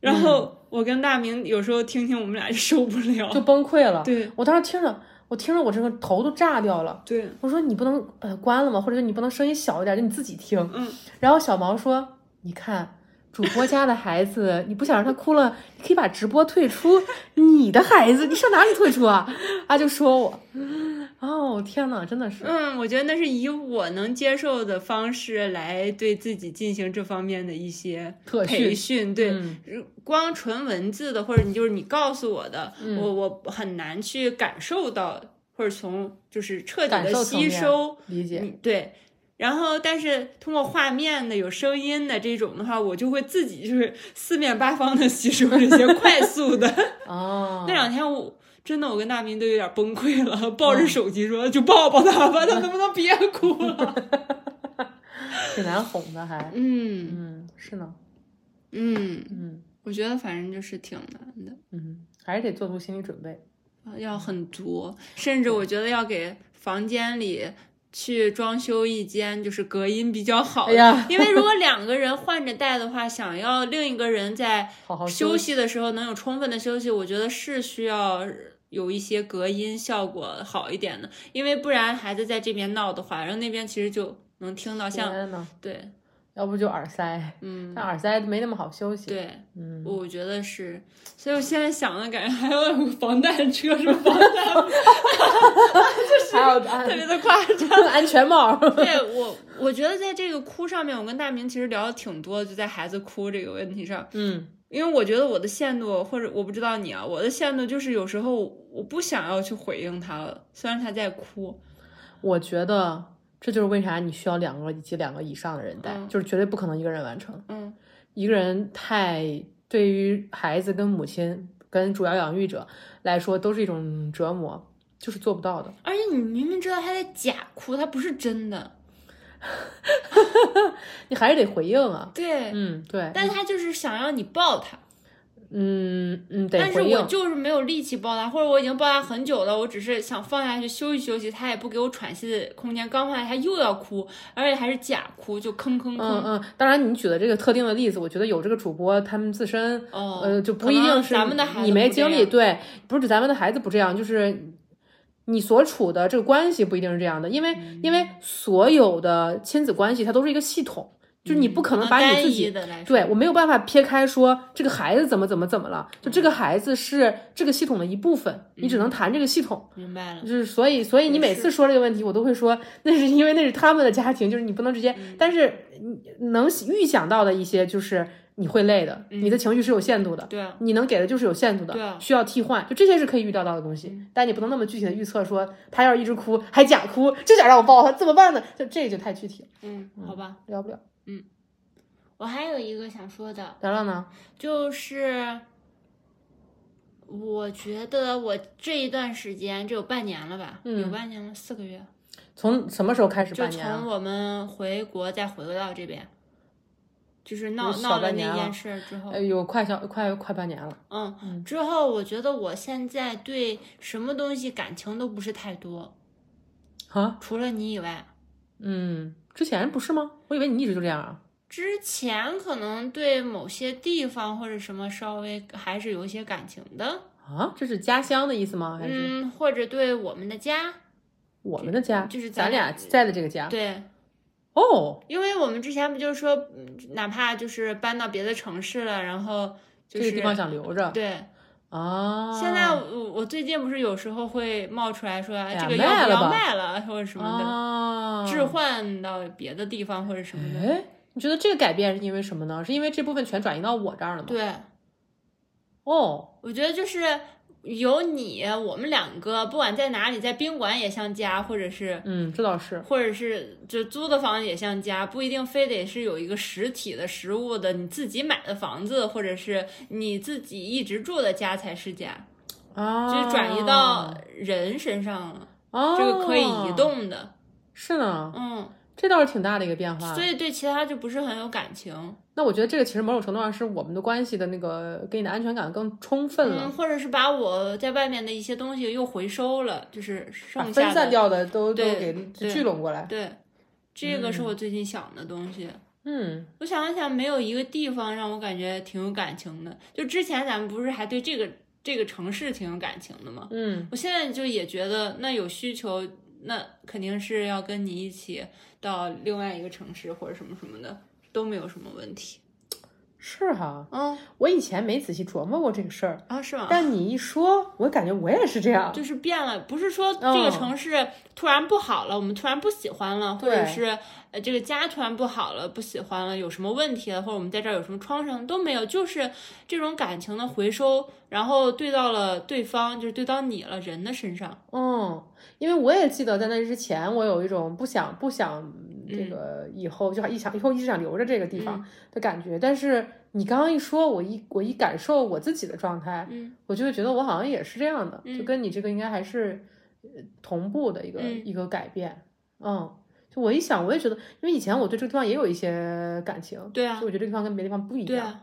然后我跟大明有时候听听，我们俩就受不了。就崩溃了。对我当时听着，我听着我这个头都炸掉了。对，我说你不能把它关了吗？或者说你不能声音小一点，就你自己听。嗯。然后小毛说：“你看，主播家的孩子，你不想让他哭了，你可以把直播退出。你的孩子，你上哪里退出啊？”他就说我，哦天哪，真的是，嗯，我觉得那是以我能接受的方式来对自己进行这方面的一些培训训。对，光纯文字的，或者你就是你告诉我的，我我很难去感受到，或者从就是彻底的吸收。理解。嗯，对。然后，但是通过画面的、有声音的这种的话，我就会自己就是四面八方的吸收这些 快速的。哦，那两天我真的我跟大明都有点崩溃了，抱着手机说：“就抱抱他吧，他能不能别哭了 挺难哄的还？”。嗯嗯，是呢。嗯，嗯我觉得反正就是挺难的。嗯，还是得做足心理准备。要很足，甚至我觉得要给房间里去装修一间就是隔音比较好的，哎呀因为如果两个人换着带的话，想要另一个人在休。息的时候能有充分的休息，我觉得是需要有一些隔音效果好一点的，因为不然孩子在这边闹的话，然后那边其实就能听到像对，要不就耳塞，嗯，但耳塞没那么好休息。，对，嗯，我觉得是，所以我现在想的感觉还有防弹车是防弹，就是特别的夸张。安全帽。对我，我觉得在这个哭上面，我跟大明其实聊的挺多，就在孩子哭这个问题上，嗯因为我觉得我的限度，或者我不知道你啊，我的限度就是有时候我不想要去回应他了，虽然他在哭，我觉得这就是为啥你需要两个以及两个以上的人带，嗯就是绝对不可能一个人完成。嗯一个人太对于孩子跟母亲跟主要养育者来说都是一种折磨，就是做不到的。而且你明明知道他在假哭，他不是真的，你还是得回应啊。对，嗯，对，但他就是想要你抱他，嗯嗯，得但是。我就是没有力气抱他，或者我已经抱他很久了，我只是想放下去休息休息，他也不给我喘息的空间，刚放下他又要哭，而且还是假哭，就吭吭吭。嗯嗯，当然，你举的这个特定的例子，我觉得有这个主播他们自身，哦，呃，就不一定是咱们的孩子你没经历，对，不是指咱们的孩子不这样，就是你所处的这个关系不一定是这样的，因为、嗯因为所有的亲子关系它都是一个系统，就是你不可能把你自己对我没有办法撇开说这个孩子怎么怎么怎么了，就这个孩子是这个系统的一部分，你只能谈这个系统。明白了就。是所以，所以你每次说这个问题，我都会说那是因为那是他们的家庭，就是你不能直接，嗯但是你能预想到的一些就是你会累的，你的情绪是有限度的，对啊，你能给的就是有限度的，对啊需要替换，就这些是可以预料到的东西，嗯但你不能那么具体的预测说他要是一直哭还假哭，就想让我抱他怎么办呢？就这个就太具体了，嗯，好吧。聊不了。嗯我还有一个想说的，聊聊呢？就是我觉得我这一段时间，这有半年了吧？嗯有半年了，四个月，从什么时候开始就半年啊？从我们回国再回到这边，就是闹闹了那件事儿之后，呃，有快小快快半年了。嗯，之后我觉得我现在对什么东西感情都不是太多，啊，除了你以外。嗯，之前不是吗？我以为你一直就这样啊。之前可能对某些地方或者什么稍微还是有一些感情的，啊，这是家乡的意思吗？还是嗯，或者对我们的家，我们的家？就是咱俩在的这个家。对，哦，因为我们之前不就是说，嗯哪怕就是搬到别的城市了，然后就是这个地方想留着对。啊。现在我我最近不是有时候会冒出来说，哎这个要不要卖了或者什么的，啊，置换到别的地方或者什么的。哎，你觉得这个改变是因为什么呢？是因为这部分全转移到我这儿了吗？对，哦，我觉得就是有你，我们两个不管在哪里，在宾馆也像家，或者是嗯，这倒是。或者是就租的房子也像家，不一定非得是有一个实体的实物的你自己买的房子，或者是你自己一直住的家才是家，啊，就是转移到人身上了，哦，这个可以移，动的，是呢，嗯，这倒是挺大的一个变化。所以对其他就不是很有感情，那我觉得这个其实某种程度上是我们的关系的那个给你的安全感更充分了嗯，，或者是把我在外面的一些东西又回收了，就是把剩下的分散掉的都都给聚拢过来。对，这个是我最近想的东西。嗯我想了想，没有一个地方让我感觉挺有感情的。就之前咱们不是还对这个这个城市挺有感情的吗？嗯，我现在就也觉得，那有需求，那肯定是要跟你一起到另外一个城市或者什么什么的，都没有什么问题。是哈，嗯我以前没仔细琢磨过这个事儿，啊，是吗？但你一说，我感觉我也是这样。就是变了，不是说这个嗯城市突然不好了，我们突然不喜欢了，或者是呃这个家突然不好了，不喜欢了，有什么问题了，或者我们在这儿有什么创伤都没有，就是这种感情的回收，然后对到了对方，就是对到你了人的身上。嗯，因为我也记得在那之前，我有一种不想不想这个以后就一想以后一直想留着这个地方的感觉。但是你刚刚一说，我一我一感受我自己的状态，嗯我就会觉得我好像也是这样的，嗯就跟你这个应该还是呃同步的一个、嗯一个改变。嗯，就我一想，我也觉得，因为以前我对这个地方也有一些感情，对啊所以我觉得这个地方跟别的地方不一样。对啊，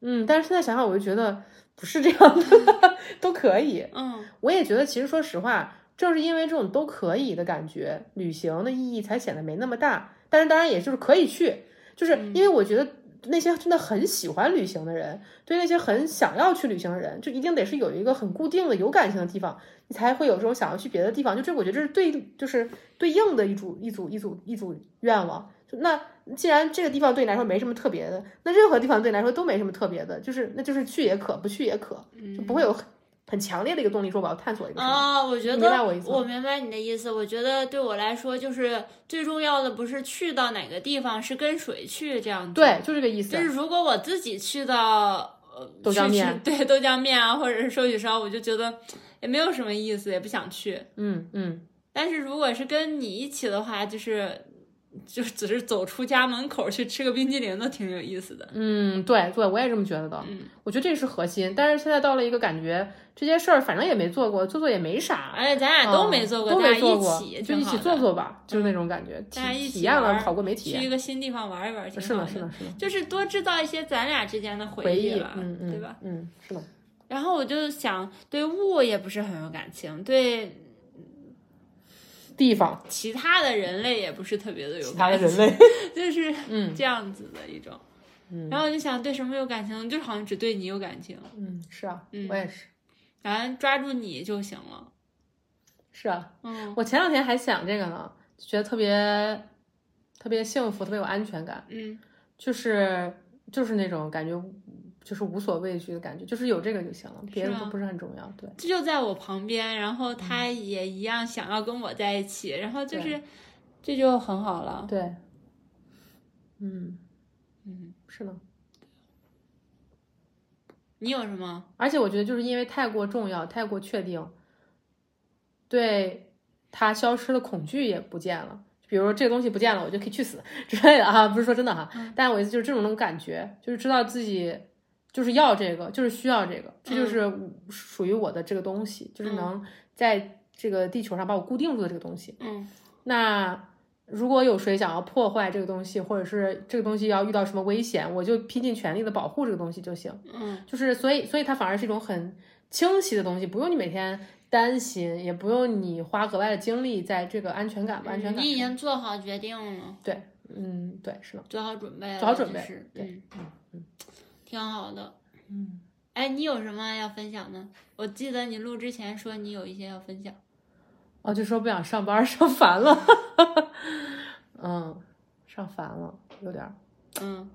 嗯，但是现在想想，我就觉得不是这样的，都可以。嗯我也觉得，其实说实话，正是因为这种都可以的感觉，旅行的意义才显得没那么大。但是当然，也就是可以去，就是因为我觉得那些真的很喜欢旅行的人，对那些很想要去旅行的人，就一定得是有一个很固定的有感情的地方，你才会有这种想要去别的地方。就这，我觉得这是对，就是对应的一组一组一组一组愿望。那既然这个地方对你来说没什么特别的，那任何地方对你来说都没什么特别的，就是那就是去也可，不去也可，就不会有很很强烈的一个动力说我要探索一个。啊，我觉得明白我意思吗明白你的意思。我觉得对我来说，就是最重要的不是去到哪个地方，是跟谁去这样子。对，就这个意思。就是如果我自己去到呃豆浆去面吃对豆浆面啊，或者是寿喜烧，我就觉得也没有什么意思，也不想去。嗯嗯，但是如果是跟你一起的话，就是就只是走出家门口去吃个冰激凌都挺有意思的。嗯，对对，我也这么觉得的。嗯，我觉得这是核心。但是现在到了一个感觉，这些事儿反正也没做过，做做也没啥。而且咱俩都没做过，嗯都没做过，起就一起做做吧，就是那种感觉。体大家一起体验了玩好过没体验。去一个新地方玩一玩，挺是的。是的，是的。就是多制造一些咱俩之间的回忆，忆了，嗯嗯，对吧？？嗯，是的。然后我就想，对物也不是很有感情，对地方，其他的人类也不是特别的有其他感情，的人类，就是嗯。这样子的一种。嗯。然后我就想，对什么有感情？就好像只对你有感情，嗯，是啊，嗯。我也是，反正抓住你就行了。是啊。嗯。我前两天还想这个呢，就觉得特别特别幸福，特别有安全感，嗯。就是就是那种感觉，就是无所畏惧的感觉，就是有这个就行了，别的都不是很重要。对，这就在我旁边，然后他也一样想要跟我在一起，然后就是这就很好了。对，嗯，嗯，是的。你有什么？而且我觉得就是因为太过重要、太过确定，对他消失的恐惧也不见了。比如说这个东西不见了，我就可以去死 之类的啊，不是说真的哈。但我意思就是这种种感觉，就是知道自己就是要这个，就是需要这个，这就是属于我的这个东西，就是能在这个地球上把我固定住的这个东西。嗯那如果有谁想要破坏这个东西，或者是这个东西要遇到什么危险，我就拼尽全力的保护这个东西就行。嗯就是所以，所以它反而是一种很清晰的东西，不用你每天担心，也不用你花额外的精力在这个安全感不安全感。你已经做好决定了，对，嗯，对，是的，做好准备了，做好准备就是对嗯嗯，挺好的。嗯，哎，你有什么要分享的？我记得你录之前说你有一些要分享。哦，就说不想上班，上烦了，嗯，上烦了，有点儿。嗯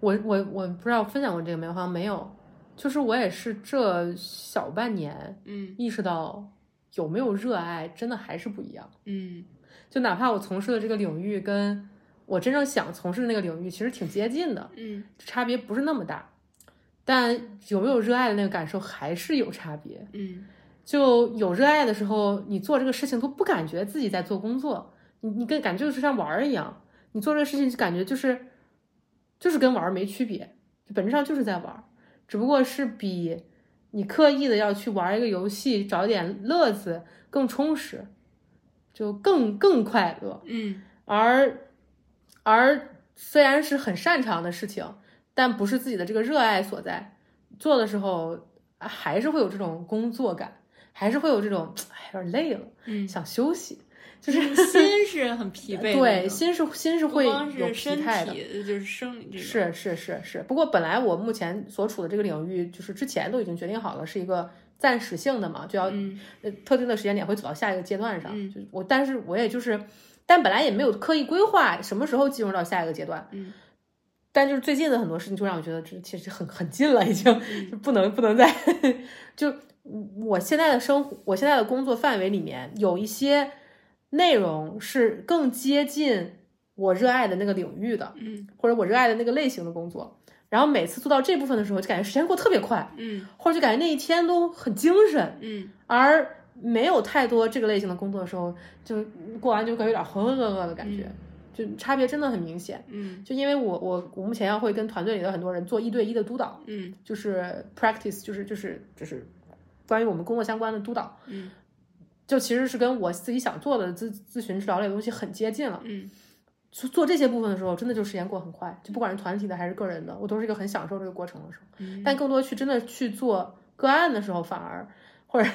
我我我不知道分享过这个没有，好像没有。就是我也是这小半年嗯意识到，有没有热爱真的还是不一样。嗯就哪怕我从事的这个领域跟我真正想从事的那个领域其实挺接近的，嗯差别不是那么大，但有没有热爱的那个感受还是有差别。嗯就有热爱的时候，你做这个事情都不感觉自己在做工作，你你跟感觉就是像玩儿一样，你做这个事情就感觉就是就是跟玩儿没区别，本质上就是在玩儿，只不过是比你刻意的要去玩一个游戏找点乐子更充实，就更更快乐。嗯而而虽然是很擅长的事情，但不是自己的这个热爱所在，做的时候啊还是会有这种工作感，还是会有这种哎有点累了，嗯，想休息，就是心是很疲惫的，对心是心是会有疲态的。就是生理这种。是是是是，不过本来我目前所处的这个领域，就是之前都已经决定好了，是一个暂时性的嘛，就要、嗯呃特定的时间点会走到下一个阶段上。嗯就是我，但是我也就是，但本来也没有刻意规划什么时候进入到下一个阶段。嗯但就是最近的很多事情，就让我觉得这其实很很近了，已经、不能不能再就我现在的生活，我现在的工作范围里面有一些内容是更接近我热爱的那个领域的，嗯或者我热爱的那个类型的工作。然后每次做到这部分的时候，就感觉时间过得特别快，嗯或者就感觉那一天都很精神。嗯而没有太多这个类型的工作的时候，就过完就感觉有点浑浑噩噩的感觉，就差别真的很明显。嗯就因为我我我目前要会跟团队里的很多人做一对一的督导，嗯就是 practice，就是就是就是关于我们工作相关的督导，嗯就其实是跟我自己想做的咨咨询治疗类的东西很接近了。嗯做做这些部分的时候，真的就时间过很快，就不管是团体的还是个人的，我都是一个很享受这个过程的时候。嗯但更多去真的去做个案的时候，反而或者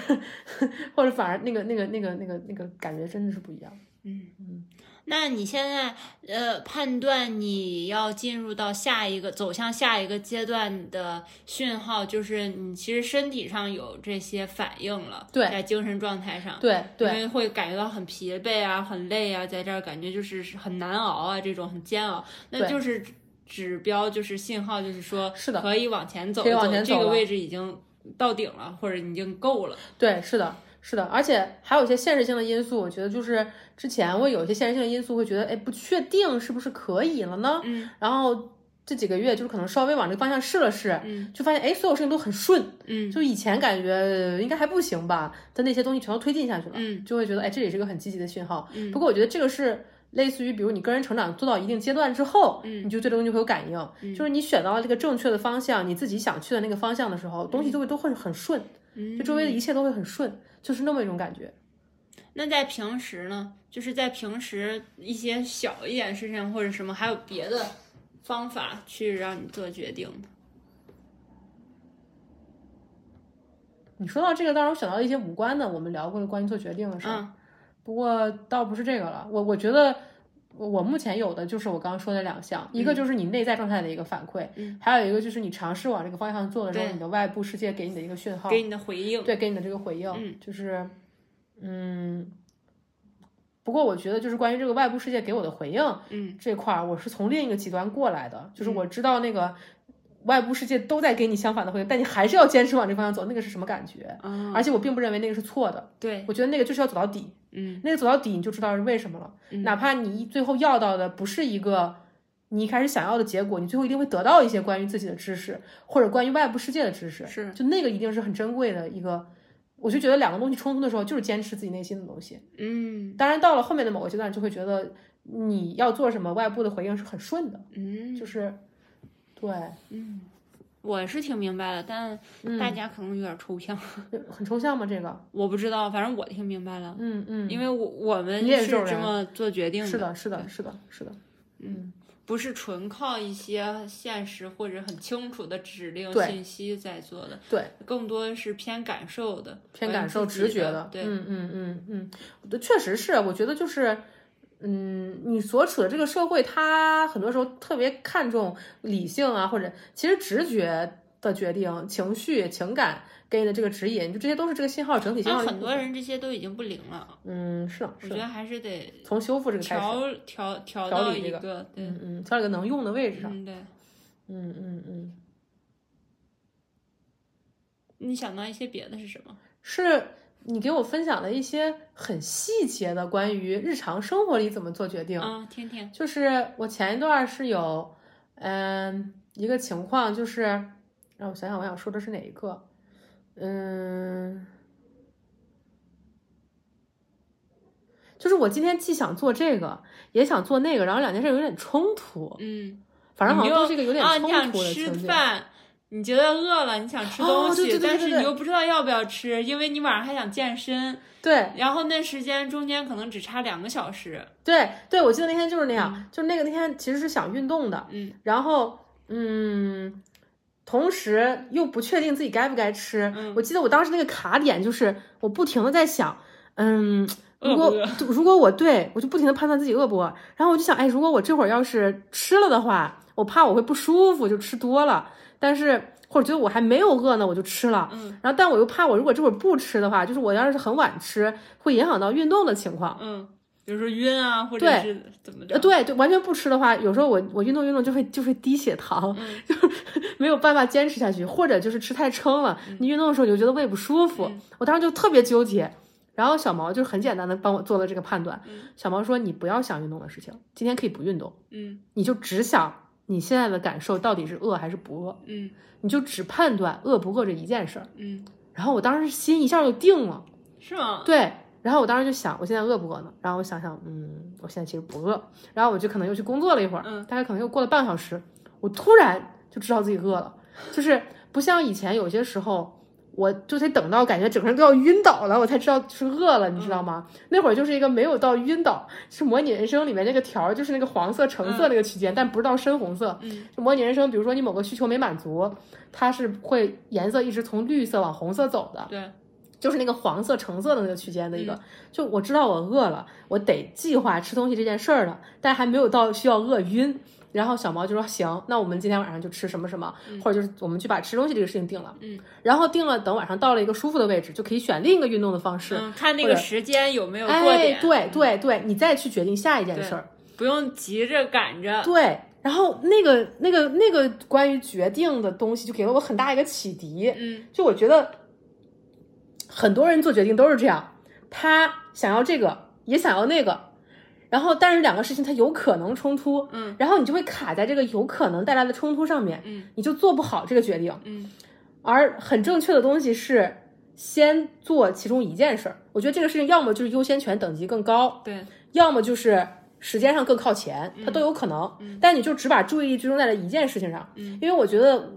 或者反而那个那个那个那个那个感觉真的是不一样。嗯嗯。那你现在呃判断你要进入到下一个走向下一个阶段的讯号，就是你其实身体上有这些反应了，对在精神状态上，对对因为会感觉到很疲惫啊、很累啊，在这儿感觉就是很难熬啊，这种很煎熬，那就是指标，就是信号，就是说是的可以往前走可以往前走了这个位置已经到顶了，或者已经够了。对，是的，是的，而且还有一些现实性的因素，我觉得就是之前会有一些现实性的因素，会觉得哎不确定是不是可以了呢？嗯然后这几个月就是可能稍微往这个方向试了试，嗯就发现哎所有事情都很顺，嗯就以前感觉呃应该还不行吧，但那些东西全都推进下去了，嗯就会觉得哎这也是个很积极的讯号。嗯不过我觉得这个是。类似于，比如你个人成长做到一定阶段之后，嗯你就对这个东西会有感应，嗯就是你选到了这个正确的方向，你自己想去的那个方向的时候，东西就会都会很顺，嗯就周围的一切都会很顺，就是那么一种感觉。那在平时呢，就是在平时一些小一点事情或者什么，还有别的方法去让你做决定的。你说到这个，倒让我想到一些无关的，我们聊过的关于做决定的事儿。嗯不过倒不是这个了，我我觉得我我目前有的就是我刚刚说的两项，一个就是你内在状态的一个反馈，嗯。还有一个就是你尝试往这个方向做的时候，你的外部世界给你的一个讯号，给你的回应。对，给你的这个回应，嗯。就是嗯。不过我觉得，就是关于这个外部世界给我的回应嗯。这块儿，我是从另一个极端过来的，就是我知道那个外部世界都在给你相反的回应，但你还是要坚持往这方向走，那个是什么感觉？啊，而且我并不认为那个是错的，对，我觉得那个就是要走到底，嗯那个走到底你就知道是为什么了。哪怕你最后要到的不是一个你一开始想要的结果，你最后一定会得到一些关于自己的知识，或者关于外部世界的知识，是就那个一定是很珍贵的一个。我就觉得两个东西冲突的时候，就是坚持自己内心的东西。嗯当然，到了后面的某个阶段，就会觉得你要做什么，外部的回应是很顺的，嗯就是对，嗯，我是挺明白的，但嗯。大家可能有点抽象，很抽象吗？这个，我不知道，反正我听明白了，嗯嗯，因为我我们也是是这么做决定的是的，是的，是的，是的，嗯不是纯靠一些现实或者很清楚的指令信息在做的，对，更多是偏感受的，偏感受、直觉的，对，嗯嗯嗯嗯，对，确实是，我觉得就是，嗯，你所处的这个社会，它很多时候特别看重理性啊，或者其实直觉的决定、情绪、情感给你的这个指引，就这些都是这个信号整体信号。很多人这些都已经不灵了，嗯，是的，我觉得还是得从修复这个开始，调调调到一个，对，嗯嗯，调一个能用的位置上，嗯对。嗯嗯嗯，你想到一些别的是什么？是你给我分享了一些很细节的关于日常生活里怎么做决定。啊，听听。就是我前一段是有，嗯，一个情况，就是让我想想，我想说的是哪一个？嗯，就是我今天既想做这个，也想做那个，然后两件事有点冲突，嗯，反正好像都是一个有点啊，冲突的吃情节。饭，你觉得饿了，你想吃哦东西，对对对对对但是你又不知道要不要吃，因为你晚上还想健身，对然后那时间中间可能只差两个小时。对对，我记得那天就是那样，就是那个那天其实是想运动的，嗯然后嗯，同时又不确定自己该不该吃。嗯我记得我当时那个卡点就是我不停的在想，嗯，如果如果我对我就不停的判断自己饿不饿，然后我就想，哎，如果我这会儿要是吃了的话，我怕我会不舒服，就吃多了，但是。或者觉得我还没有饿呢，我就吃了，嗯。然后但我又怕我如果这会儿不吃的话，就是我要是很晚吃，会影响到运动的情况。嗯，比如说晕啊，或者是怎么着？呃，对对，完全不吃的话，有时候我我运动运动就会就会低血糖，嗯。就是没有办法坚持下去，或者就是吃太撑了，嗯。你运动的时候你就觉得胃不舒服，我当时就特别纠结。然后小毛就很简单的帮我做了这个判断，小毛说你不要想运动的事情，今天可以不运动，嗯。你就只想你现在的感受到底是饿还是不饿，嗯你就只判断饿不饿这一件事儿。嗯，然后我当时心一下就定了，是吗？对，然后我当时就想，我现在饿不饿呢？然后我想想，嗯，我现在其实不饿。然后我就可能又去工作了一会儿，嗯大概可能又过了半个小时，我突然就知道自己饿了，就是不像以前有些时候。我就得等到感觉整个人都要晕倒了，我才知道是饿了，你知道吗？那会儿就是一个没有到晕倒，是模拟人生里面那个条儿，就是那个黄色、橙色那个区间，但不是到深红色。嗯，就模拟人生，比如说你某个需求没满足，它是会颜色一直从绿色往红色走的。对，就是那个黄色、橙色的那个区间的一个，就我知道我饿了，我得计划吃东西这件事儿了，但还没有到需要饿晕。然后小毛就说：“行，那我们今天晚上就吃什么什么，或者就是我们去把吃东西这个事情定了。嗯，然后定了，等晚上到了一个舒服的位置，就可以选另一个运动的方式。嗯，看那个时间有没有过哎，点，对对对，你再去决定下一件事儿。不用急着赶着。对，然后那个那个那个关于决定的东西，就给了我很大一个启迪。嗯就我觉得很多人做决定都是这样，他想要这个，也想要那个，然后但是两个事情它有可能冲突，嗯，然后你就会卡在这个有可能带来的冲突上面，嗯，你就做不好这个决定。嗯而很正确的东西是先做其中一件事儿。我觉得这个事情要么就是优先权等级更高，对，要么就是时间上更靠前，它都有可能。但你就只把注意力集中在了一件事情上，嗯因为我觉得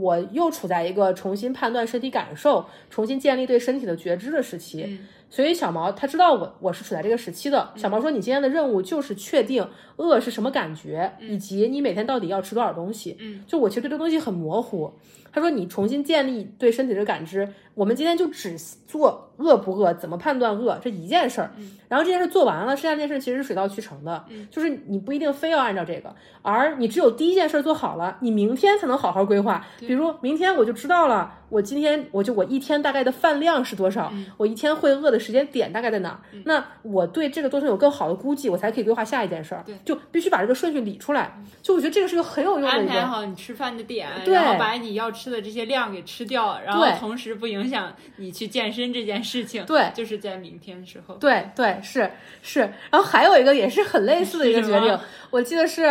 我又处在一个重新判断身体感受、重新建立对身体的觉知的时期。嗯所以小毛他知道我我是处在这个时期的。小毛说：“你今天的任务就是确定饿是什么感觉，以及你每天到底要吃多少东西。”嗯，就我其实对这东西很模糊。他说：“你重新建立对身体的感知，我们今天就只做饿不饿，怎么判断饿这一件事儿。然后这件事做完了，剩下这件事其实是水到渠成的。就是你不一定非要按照这个，而你只有第一件事做好了，你明天才能好好规划。比如明天我就知道了，我今天我就我一天大概的饭量是多少，我一天会饿的时间点大概在哪儿。那我对这个东西有更好的估计，我才可以规划下一件事儿。就必须把这个顺序理出来。就我觉得这个是个很有用的安一个。排好你吃饭的点，对然后把你要吃的这些量给吃掉，然后同时不影响你去健身这件事情。对就是在明天的时候。对对是是，然后还有一个也是很类似的一个决定，我记得是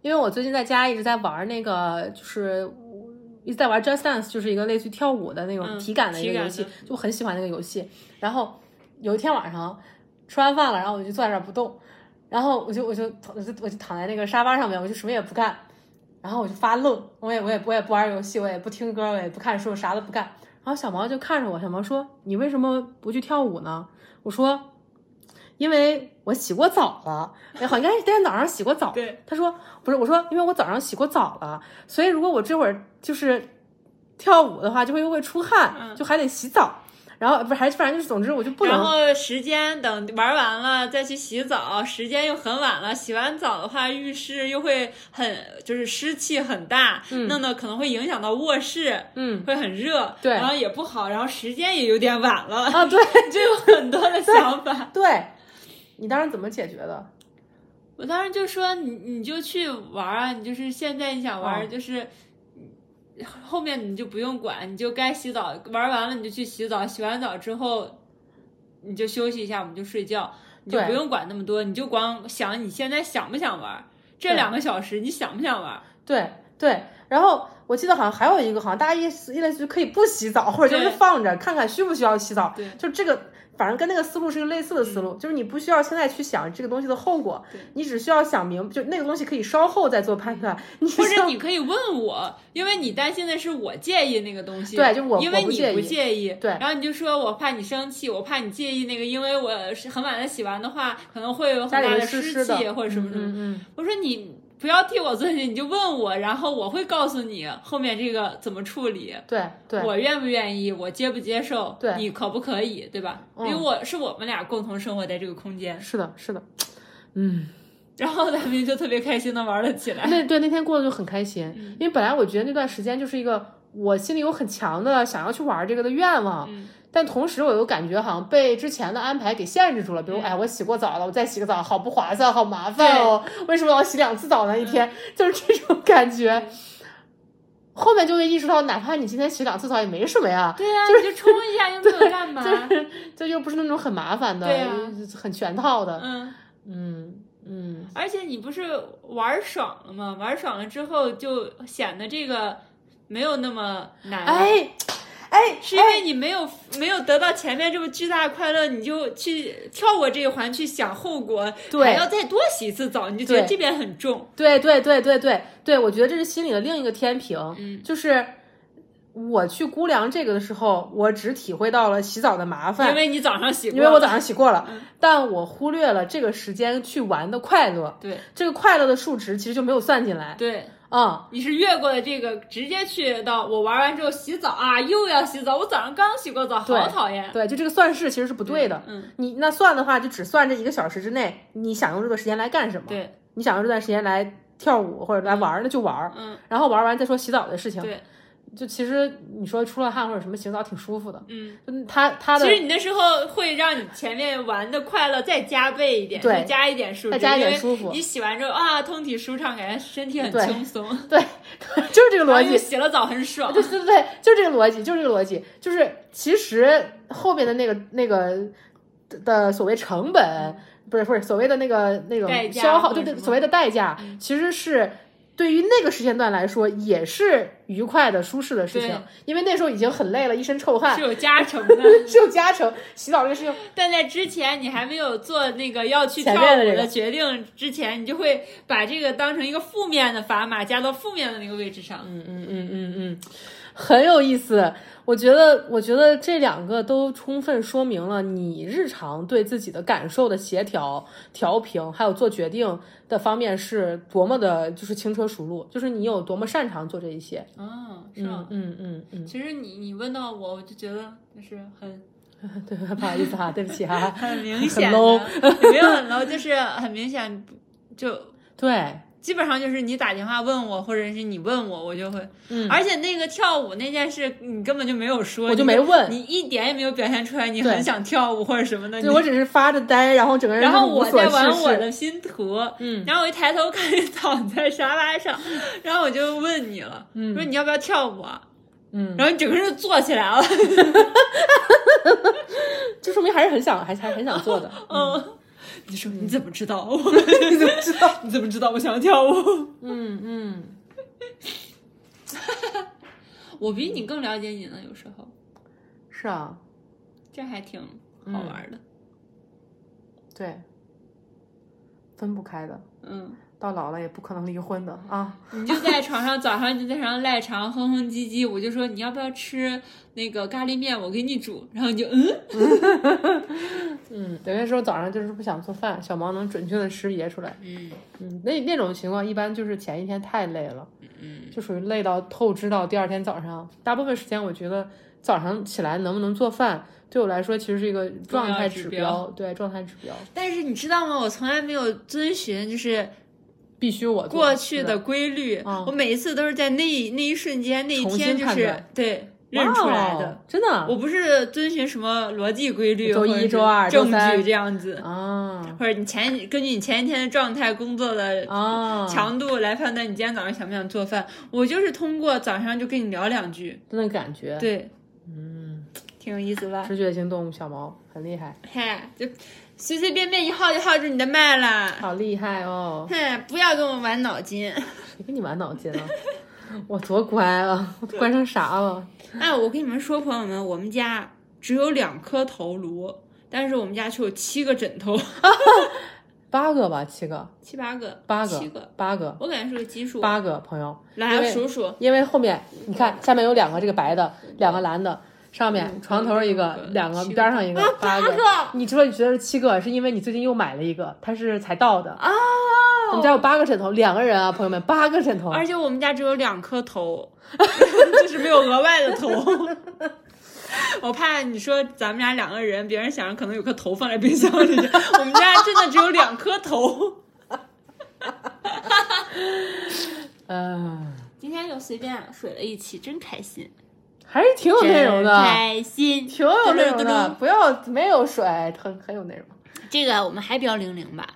因为我最近在家一直在玩那个，就是一直在玩 Just Dance，就是一个类似于跳舞的那种嗯体感的一个游戏的，就我很喜欢那个游戏。然后有一天晚上吃完饭了，然后我就坐在那儿不动，然后我就我就我就我就躺在那个沙发上面，我就什么也不干，然后我就发愣，我也我也我也不玩游戏，我也不听歌，我也不看书，啥都不干。然后小毛就看着我，小毛说：“你为什么不去跳舞呢？”我说：“因为我洗过澡了，哎，好像是今天早上洗过澡。”对，他说：“不是，我说因为我早上洗过澡了，所以如果我这会儿就是跳舞的话，就会又会出汗，就还得洗澡。然后不是还反正就是总之我就不能然后时间等玩完了再去洗澡，时间又很晚了。洗完澡的话，浴室又会很就是湿气很大，弄得可能会影响到卧室，嗯会很热，对然后也不好，然后时间也有点晚了，啊，对 就有很多的想法。对，你当时怎么解决的？我当时就说你你就去玩啊，你就是现在你想玩，哦就是后面你就不用管，你就该洗澡，玩完了你就去洗澡，洗完澡之后你就休息一下，我们就睡觉，你就不用管那么多，你就光想你现在想不想玩，这两个小时你想不想玩？对对，然后我记得好像还有一个，好像大家意思意类似于可以不洗澡，或者就是放着看看需不需要洗澡。对就这个，反正跟那个思路是个类似的思路，就是你不需要现在去想这个东西的后果，你只需要想明，就那个东西可以稍后再做判断。你或者你可以问我，因为你担心的是我介意那个东西，对就我因为你不介意，对然后你就说我怕你生气，我怕你介意那个，因为我是很晚的洗完的话，可能会有很大的湿气或者什么什么。嗯嗯我说你不要替我做决定，你就问我，然后我会告诉你后面这个怎么处理。对对我愿不愿意，我接不接受，对你可不可以，对吧？嗯因为我是我们俩共同生活在这个空间，是的，是的，嗯。然后咱们就特别开心的玩了起来。那对那天过得就很开心，因为本来我觉得那段时间就是一个我心里有很强的想要去玩这个的愿望，但同时我又感觉好像被之前的安排给限制住了。比如，哎，我洗过澡了，我再洗个澡，好不划算，好麻烦哦，为什么要洗两次澡呢？一天、就是这种感觉。后面就会意识到，哪怕你今天洗两次澡也没什么呀，对呀、你就冲一下又没有干嘛？就是就又不是那种很麻烦的，很全套的，嗯。嗯嗯，而且你不是玩爽了吗？玩爽了之后就显得这个没有那么难。哎，哎，是因为你没有没有得到前面这么巨大的快乐，你就去跳过这一环，去想后果，对。还要再多洗一次澡，你就觉得这边很重。对对对对对。对，我觉得这是心里的另一个天平，嗯。就是我去估量这个的时候，我只体会到了洗澡的麻烦，因为你早上洗过，因为我早上洗过了，但我忽略了这个时间去玩的快乐，对。这个快乐的数值其实就没有算进来，对，嗯，你是越过了这个，直接去到我玩完之后洗澡啊，又要洗澡，我早上刚洗过澡，好讨厌。对，就这个算式其实是不对的，嗯，你那算的话，就只算这一个小时之内，你想用这个时间来干什么？对，你想用这段时间来跳舞或者来玩儿，那就玩儿，嗯，然后玩完再说洗澡的事情。对，就其实你说出了汗或者什么洗澡挺舒服的，嗯，嗯，他他的其实你那时候会让你前面玩的快乐再加倍一点，对再加一点舒服，再加一点舒服你洗完之后啊，通体舒畅，感觉身体很轻松，对，就是这个逻辑，洗了澡很爽。对对对对，就这个逻辑，就这个逻辑，就是其实后面的那个那个的所谓成本，不是不是所谓的那个那种消耗，对对，所谓的代价，其实是。对于那个时间段来说，也是愉快的、舒适的事情对，因为那时候已经很累了，一身臭汗是，有加成的，是有加成。洗澡这个事情，但在之前你还没有做那个要去前跳舞的决定之前，你就会把这个当成一个负面的砝码加到负面的那个位置上。嗯嗯嗯嗯嗯，很有意思。我觉得，我觉得这两个都充分说明了你日常对自己的感受的协调、调平，还有做决定的方面是多么的，就是轻车熟路，就是你有多么擅长做这一些。哦，是吗？嗯嗯嗯其实你你问到我，我就觉得就是很嗯，对，不好意思哈，对不起哈。很明显很，low 也没有很 low，就是很明显，就对，基本上就是你打电话问我，或者是你问我，我就会。嗯而且那个跳舞那件事，你根本就没有说，我就你没问你一点也没有表现出来你很想跳舞或者什么的。你对我只是发着呆，然后整个人然后我在玩。我的拼图，嗯然后我一抬头看你躺在沙发上，然后我就问你了，说你要不要跳舞啊？嗯，然后你整个人就坐起来了，就说明还是很想，还还是很想做的。嗯，你说 你怎么知道？你怎么知道？你怎么知道我想跳舞？嗯嗯，我比你更了解你呢，有时候是啊，这还挺好玩的。对，分不开的。嗯，到老了也不可能离婚的啊！你就在床上，早上就在床上赖床，哼哼唧唧。我就说你要不要吃那个咖喱面，我给你煮。然后你就嗯 嗯，有些时候早上就是不想做饭，小毛能准确的识别出来。嗯嗯，那那种情况一般就是前一天太累了，嗯，就属于累到透支到第二天早上。大部分时间我觉得早上起来能不能做饭，对我来说其实是一个状态指指标对状态指标，但是你知道吗？我从来没有遵循就是必须我过去的规律，嗯我每一次都是在那那一瞬间那一天就是对认出来的。真的我不是遵循什么逻辑规律，周一周二周证三据这样子，啊或者你前根据你前一天的状态、工作的啊，强度来判断你今天早上想不想做饭。我就是通过早上就跟你聊两句，那种感觉，对，嗯，挺有意思吧？直觉型动物小毛很厉害，嗨，就随随便便一耗就耗住你的麦了。好厉害哦！哼，不要跟我玩脑筋。谁跟你玩脑筋啊？我多乖啊！我乖成啥了？哎，我跟你们说，朋友们，我们家只有两颗头颅，但是我们家却有七个枕头 八个吧，七个，七八个，八个，七个，八个，我感觉是个奇数。八个朋友。来数数，因为后面你看下面有两个这个白的，两个蓝的，上面嗯床头一个两个个边上一个，八个。八个你之所以觉得是七个，是因为你最近又买了一个，它是才到的。啊！我们家有八个枕头，两个人啊，朋友们，八个枕头。而且我们家只有两颗头，就是没有额外的头。我怕你说咱们家两个人，别人想着可能有颗头放在冰箱里，我们家真的只有两颗头。嗯，今天就随便水了一期，真开心，还是挺有内容的，开心，挺有内容的。不要没有水，很很有内容。这个我们还标零零吧？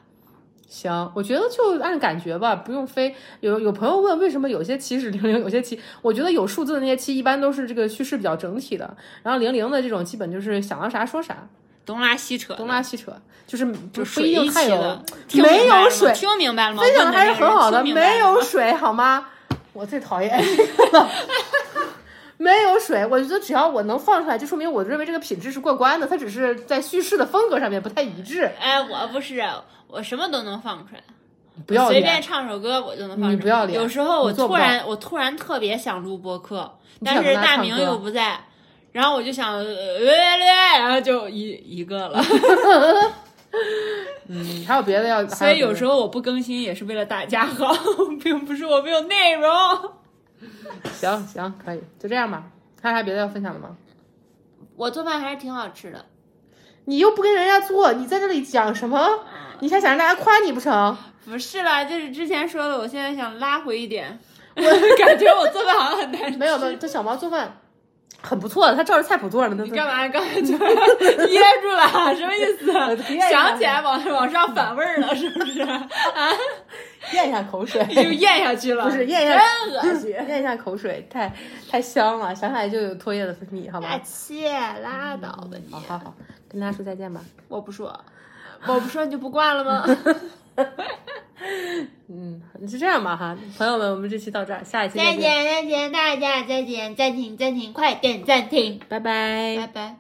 行，我觉得就按感觉吧，不用非有有朋友问为什么有些期是零零，有些期，我觉得有数字的那些期一般都是这个叙事比较整体的，然后零零的这种基本就是想到啥说啥，东拉西扯，东拉西扯，就是就不一一定太有没有水，听明白了吗？分享的还是很好的，没有水好吗？我最讨厌 没有水，我觉得只要我能放出来，就说明我认为这个品质是过关的，它只是在叙事的风格上面不太一致。哎，我不是，我什么都能放出来。不要随便，唱首歌我就能放出来。你不要脸有时候我突然我突然特别想录播客，但是大明又不在，然后我就想，呃，然后就一一个了。嗯，还有别的要，所以有时候候我不更新也是为了大家好，并不是我没有内容。行行可以，就这样吧。还有啥别的要分享的吗？我做饭还是挺好吃的。你又不跟人家做，你在这里讲什么？你还想让大家夸你不成？不是啦，就是之前说的，我现在想拉回一点。我感觉我做饭好像很难吃。没有没有，这小猫做饭很不错的，他照着菜谱做的。你干嘛？刚才就噎住了，什么意思？想起来往往上反味儿了，是不是？啊，咽一下口水，就咽下去了。不是咽下真恶心。咽一下口水，太太香了，想起来就有唾液的分泌，好吧？切，拉倒吧你！好好好，跟大家说再见吧。我不说，我不说你就不挂了吗？嗯，就这样吧哈，朋友们，我们这期到这儿，下一期再见，见，再见，大家再见，暂停，暂停，快点暂停，拜拜拜拜。